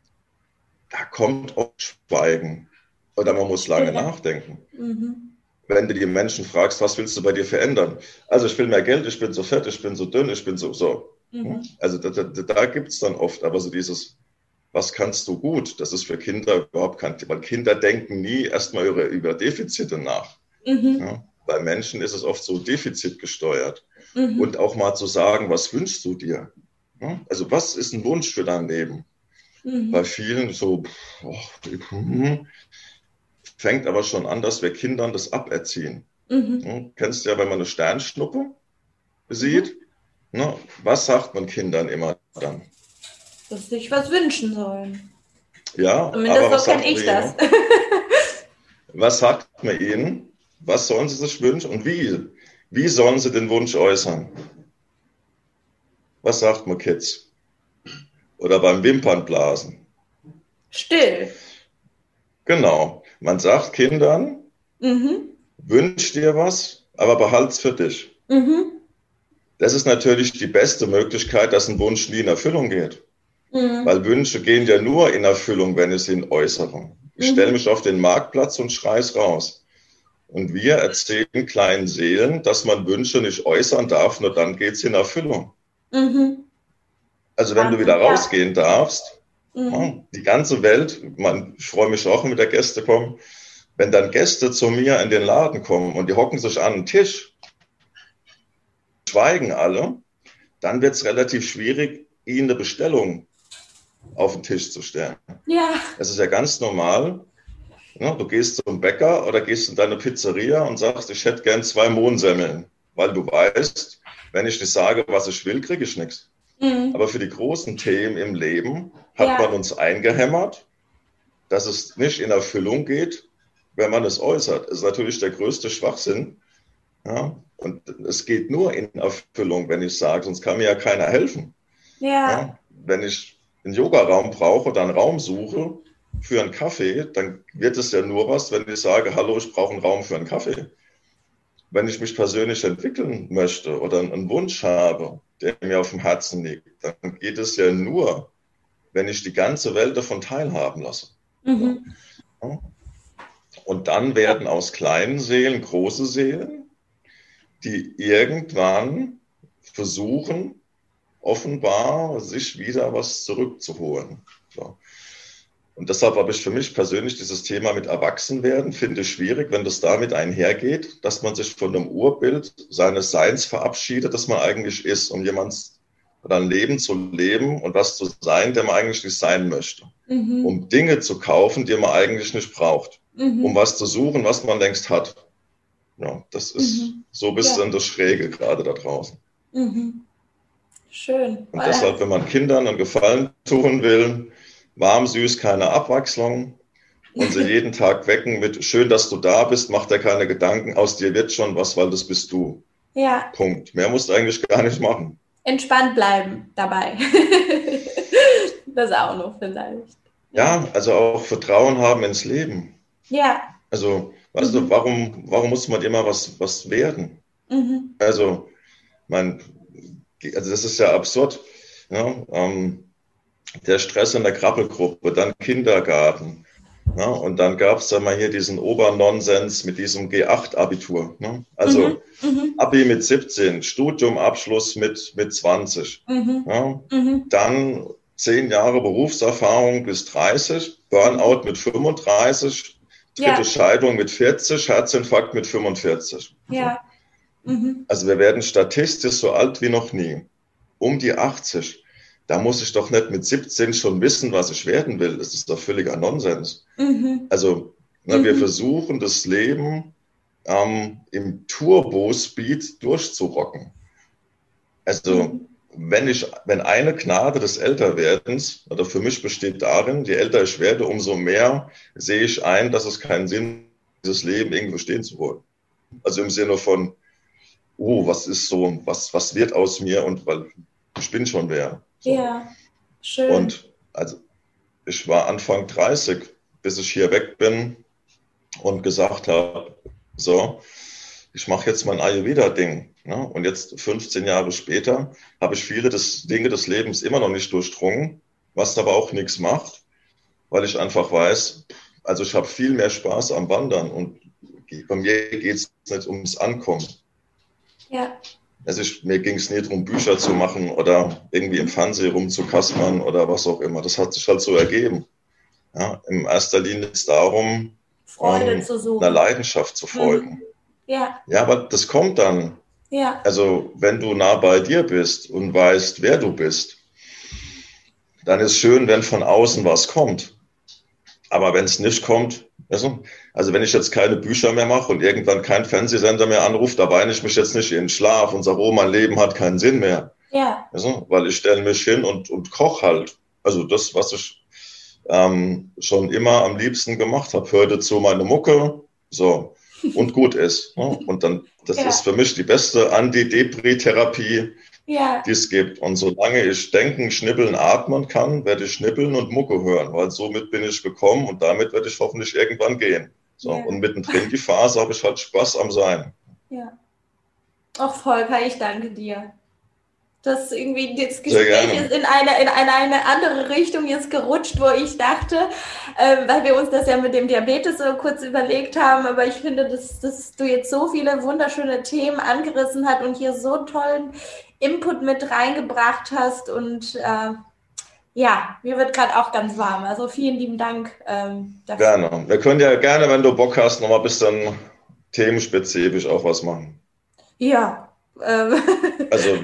Da kommt auch Schweigen. Oder man muss lange ja. nachdenken. Mhm. Wenn du die Menschen fragst, was willst du bei dir verändern? Also ich will mehr Geld, ich bin so fett, ich bin so dünn, ich bin so, so. Mhm. Also da, da, da gibt es dann oft aber so dieses, was kannst du gut? Das ist für Kinder überhaupt kein Thema. Kinder denken nie erstmal über, über Defizite nach. Mhm. Ja, bei Menschen ist es oft so defizitgesteuert. Mhm. Und auch mal zu sagen, was wünschst du dir? Ja, also was ist ein Wunsch für dein Leben? Mhm. Bei vielen so, oh, fängt aber schon an, dass wir Kindern das aberziehen. Mhm. Ja, kennst du ja, wenn man eine Sternschnuppe sieht, mhm. Ne, was sagt man Kindern immer dann? dass sie sich was wünschen sollen. Ja, Zumindest so kenne ich das. was sagt man ihnen? Was sollen sie sich wünschen und wie? Wie sollen sie den Wunsch äußern? Was sagt man Kids? Oder beim Wimpernblasen? Still. Genau. Man sagt Kindern, mhm. wünsch dir was, aber behalt's für dich. Mhm. Das ist natürlich die beste Möglichkeit, dass ein Wunsch nie in Erfüllung geht. Mhm. Weil Wünsche gehen ja nur in Erfüllung, wenn es in Äußerung. Ich mhm. stelle mich auf den Marktplatz und schreie raus. Und wir erzählen kleinen Seelen, dass man Wünsche nicht äußern darf, nur dann geht es in Erfüllung. Mhm. Also wenn ja, du wieder ja. rausgehen darfst, mhm. die ganze Welt, man, ich freue mich auch, wenn wieder Gäste kommen, wenn dann Gäste zu mir in den Laden kommen und die hocken sich an den Tisch, schweigen alle, dann wird es relativ schwierig, ihnen eine Bestellung auf den Tisch zu stellen. Ja. Das ist ja ganz normal. Ja, du gehst zum Bäcker oder gehst in deine Pizzeria und sagst, ich hätte gern zwei Mohnsemmeln, weil du weißt, wenn ich nicht sage, was ich will, kriege ich nichts. Mhm. Aber für die großen Themen im Leben hat ja. man uns eingehämmert, dass es nicht in Erfüllung geht, wenn man es äußert. Das ist natürlich der größte Schwachsinn. Ja? Und es geht nur in Erfüllung, wenn ich sage, sonst kann mir ja keiner helfen. Ja. ja? Wenn ich einen Yogaraum brauche oder einen Raum suche für einen Kaffee, dann wird es ja nur was, wenn ich sage, hallo, ich brauche einen Raum für einen Kaffee. Wenn ich mich persönlich entwickeln möchte oder einen Wunsch habe, der mir auf dem Herzen liegt, dann geht es ja nur, wenn ich die ganze Welt davon teilhaben lasse. Mhm. Und dann werden aus kleinen Seelen große Seelen, die irgendwann versuchen, offenbar sich wieder was zurückzuholen. So. Und deshalb habe ich für mich persönlich dieses Thema mit Erwachsenwerden, finde ich schwierig, wenn das damit einhergeht, dass man sich von dem Urbild seines Seins verabschiedet, dass man eigentlich ist, um jemand oder ein Leben zu leben und was zu sein, der man eigentlich nicht sein möchte. Mhm. Um Dinge zu kaufen, die man eigentlich nicht braucht. Mhm. Um was zu suchen, was man längst hat. Ja, das ist mhm. so ein bisschen ja. das Schräge gerade da draußen. Mhm. Schön. Und deshalb, wenn man Kindern einen Gefallen tun will, warm, süß, keine Abwechslung und sie *laughs* jeden Tag wecken mit schön, dass du da bist, macht er keine Gedanken, aus dir wird schon was, weil das bist du. Ja. Punkt. Mehr musst du eigentlich gar nicht machen. Entspannt bleiben dabei. *laughs* das auch noch vielleicht. Ja, also auch Vertrauen haben ins Leben. Ja. Also, weißt mhm. du, warum, warum muss man immer was, was werden? Mhm. Also, mein, also das ist ja absurd. Ja, ähm, der Stress in der Krabbelgruppe, dann Kindergarten. Ja, und dann gab es dann mal hier diesen Obernonsens mit diesem G8-Abitur. Ne? Also mhm, mhm, Abi mit 17, Studiumabschluss mit, mit 20. Mhm, ja? Mhm. Dann zehn Jahre Berufserfahrung bis 30, Burnout mit 35, dritte ja. Scheidung mit 40, Herzinfarkt mit 45. Ja. Mhm. Also wir werden statistisch so alt wie noch nie. Um die 80 da muss ich doch nicht mit 17 schon wissen, was ich werden will. Das ist doch völliger Nonsens. Mhm. Also, na, mhm. wir versuchen das Leben ähm, im Turbo-Speed durchzurocken. Also, mhm. Wenn ich, wenn eine Gnade des Älterwerdens, oder für mich besteht darin, je älter ich werde, umso mehr sehe ich ein, dass es keinen Sinn dieses Leben irgendwo stehen zu wollen. Also im Sinne von, oh, was ist so, was, was wird aus mir und weil ich bin schon wer. So. Ja, schön. Und also ich war Anfang 30, bis ich hier weg bin und gesagt habe, so, ich mache jetzt mein Ayurveda-Ding. Ne? Und jetzt 15 Jahre später habe ich viele des, Dinge des Lebens immer noch nicht durchdrungen, was aber auch nichts macht, weil ich einfach weiß, also ich habe viel mehr Spaß am Wandern und bei mir geht es nicht ums Ankommen. Ja. Also ich, mir ging es nie darum, Bücher zu machen oder irgendwie im Fernsehen rumzukaspern oder was auch immer. Das hat sich halt so ergeben. Ja, in erster Linie ist es darum, Freude um, zu suchen. einer Leidenschaft zu folgen. Mhm. Ja. Ja, aber das kommt dann. Ja. Also wenn du nah bei dir bist und weißt, wer du bist, dann ist schön, wenn von außen was kommt. Aber wenn es nicht kommt, also, also wenn ich jetzt keine Bücher mehr mache und irgendwann kein Fernsehsender mehr anruft, da weine ich mich jetzt nicht in den Schlaf und sage, oh, mein Leben hat keinen Sinn mehr. Ja. Also, weil ich stelle mich hin und, und koch halt. Also das, was ich ähm, schon immer am liebsten gemacht habe, hörte zu meine Mucke, so, und gut ist. Ne? Und dann, das ja. ist für mich die beste Anti-Depri-Therapie, ja. die es gibt. Und solange ich denken, schnippeln, atmen kann, werde ich schnippeln und Mucke hören, weil somit bin ich gekommen und damit werde ich hoffentlich irgendwann gehen. So, ja. Und mittendrin die Phase habe ich halt Spaß am Sein. Ja. Auch Volker, ich danke dir. Das irgendwie das Gespräch ist in eine, in eine, eine andere Richtung jetzt gerutscht, wo ich dachte, äh, weil wir uns das ja mit dem Diabetes so kurz überlegt haben, aber ich finde, dass, dass du jetzt so viele wunderschöne Themen angerissen hast und hier so tollen Input mit reingebracht hast und äh, ja, mir wird gerade auch ganz warm. Also vielen lieben Dank ähm, dafür. Gerne. Wir können ja gerne, wenn du Bock hast, nochmal ein bisschen themenspezifisch auch was machen. Ja. Ähm. *laughs* also,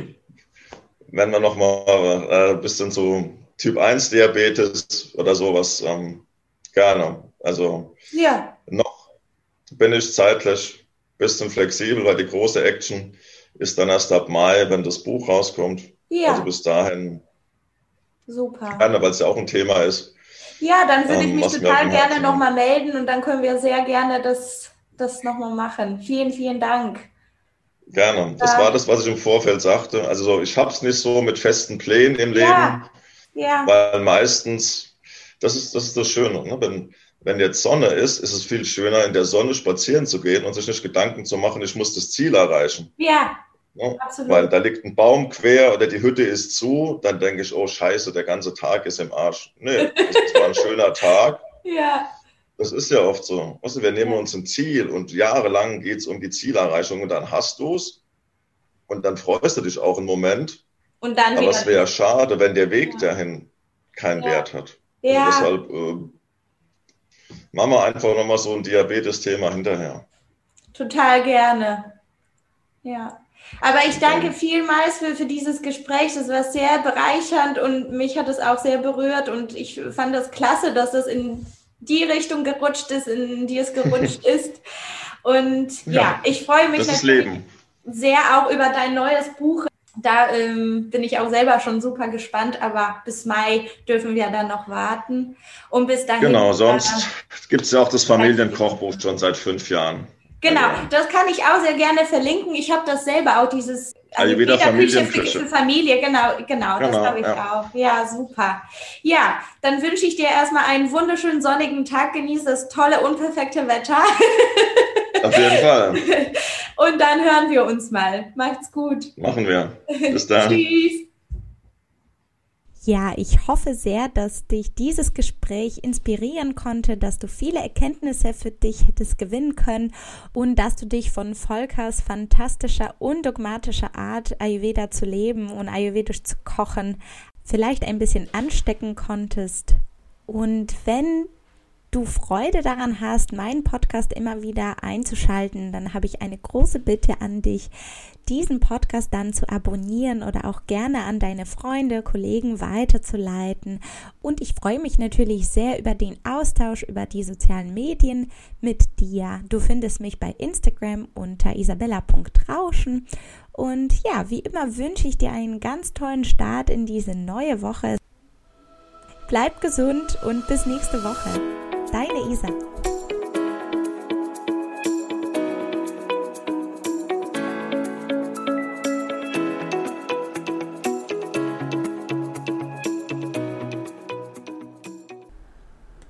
wenn wir nochmal äh, ein bisschen so Typ 1 Diabetes oder sowas, ähm, gerne. Also, ja. noch bin ich zeitlich ein bisschen flexibel, weil die große Action ist dann erst ab Mai, wenn das Buch rauskommt. Ja. Also bis dahin. Super. Gerne, weil es ja auch ein Thema ist. Ja, dann würde ich ähm, mich total gerne nochmal melden und dann können wir sehr gerne das, das nochmal machen. Vielen, vielen Dank. Gerne. Das war das, was ich im Vorfeld sagte. Also so, ich habe es nicht so mit festen Plänen im Leben, ja. Ja. weil meistens, das ist das, ist das Schöne, ne? wenn, wenn jetzt Sonne ist, ist es viel schöner, in der Sonne spazieren zu gehen und sich nicht Gedanken zu machen, ich muss das Ziel erreichen. Ja, ja, absolut. Weil da liegt ein Baum quer oder die Hütte ist zu, dann denke ich, oh scheiße, der ganze Tag ist im Arsch. Nee, das war ein schöner Tag. *laughs* Ja. Das ist ja oft so. Du, wir nehmen uns ein Ziel und jahrelang geht es um die Zielerreichung und dann hast du es und dann freust du dich auch einen Moment. Und dann Aber es wäre schade, wenn der Weg ja. dahin keinen ja. Wert hat. Ja. Also deshalb äh, machen wir einfach nochmal so ein Diabetes-Thema hinterher. Total gerne. Ja. Aber ich danke vielmals für, für dieses Gespräch. Das war sehr bereichernd und mich hat es auch sehr berührt. Und ich fand das klasse, dass das in die Richtung gerutscht ist, in die es gerutscht *laughs* ist. Und ja, ja ich freue mich sehr auch über dein neues Buch. Da ähm, bin ich auch selber schon super gespannt, aber bis Mai dürfen wir dann noch warten. Und bis dahin. Genau, sonst gibt es ja auch das Familienkochbuch schon seit fünf Jahren. Genau, das kann ich auch sehr gerne verlinken. Ich habe das selber auch, dieses also Ayurveda Familienküche für Familie, genau, genau, genau das habe ich ja. auch. Ja, super. Ja, dann wünsche ich dir erstmal einen wunderschönen sonnigen Tag. Genieße das tolle, unperfekte Wetter. *laughs* Auf jeden Fall. Und dann hören wir uns mal. Macht's gut. Machen wir. Bis dann. Tschüss. Ja, ich hoffe sehr, dass dich dieses Gespräch inspirieren konnte, dass du viele Erkenntnisse für dich hättest gewinnen können und dass du dich von Volkers fantastischer und dogmatischer Art, Ayurveda zu leben und ayurvedisch zu kochen, vielleicht ein bisschen anstecken konntest. Und wenn du Freude daran hast, meinen Podcast immer wieder einzuschalten, dann habe ich eine große Bitte an dich, diesen Podcast dann zu abonnieren oder auch gerne an deine Freunde, Kollegen weiterzuleiten. Und ich freue mich natürlich sehr über den Austausch über die sozialen Medien mit dir. Du findest mich bei Instagram unter isabella.rauschen. Und ja, wie immer wünsche ich dir einen ganz tollen Start in diese neue Woche. Bleib gesund und bis nächste Woche. Deine Isa.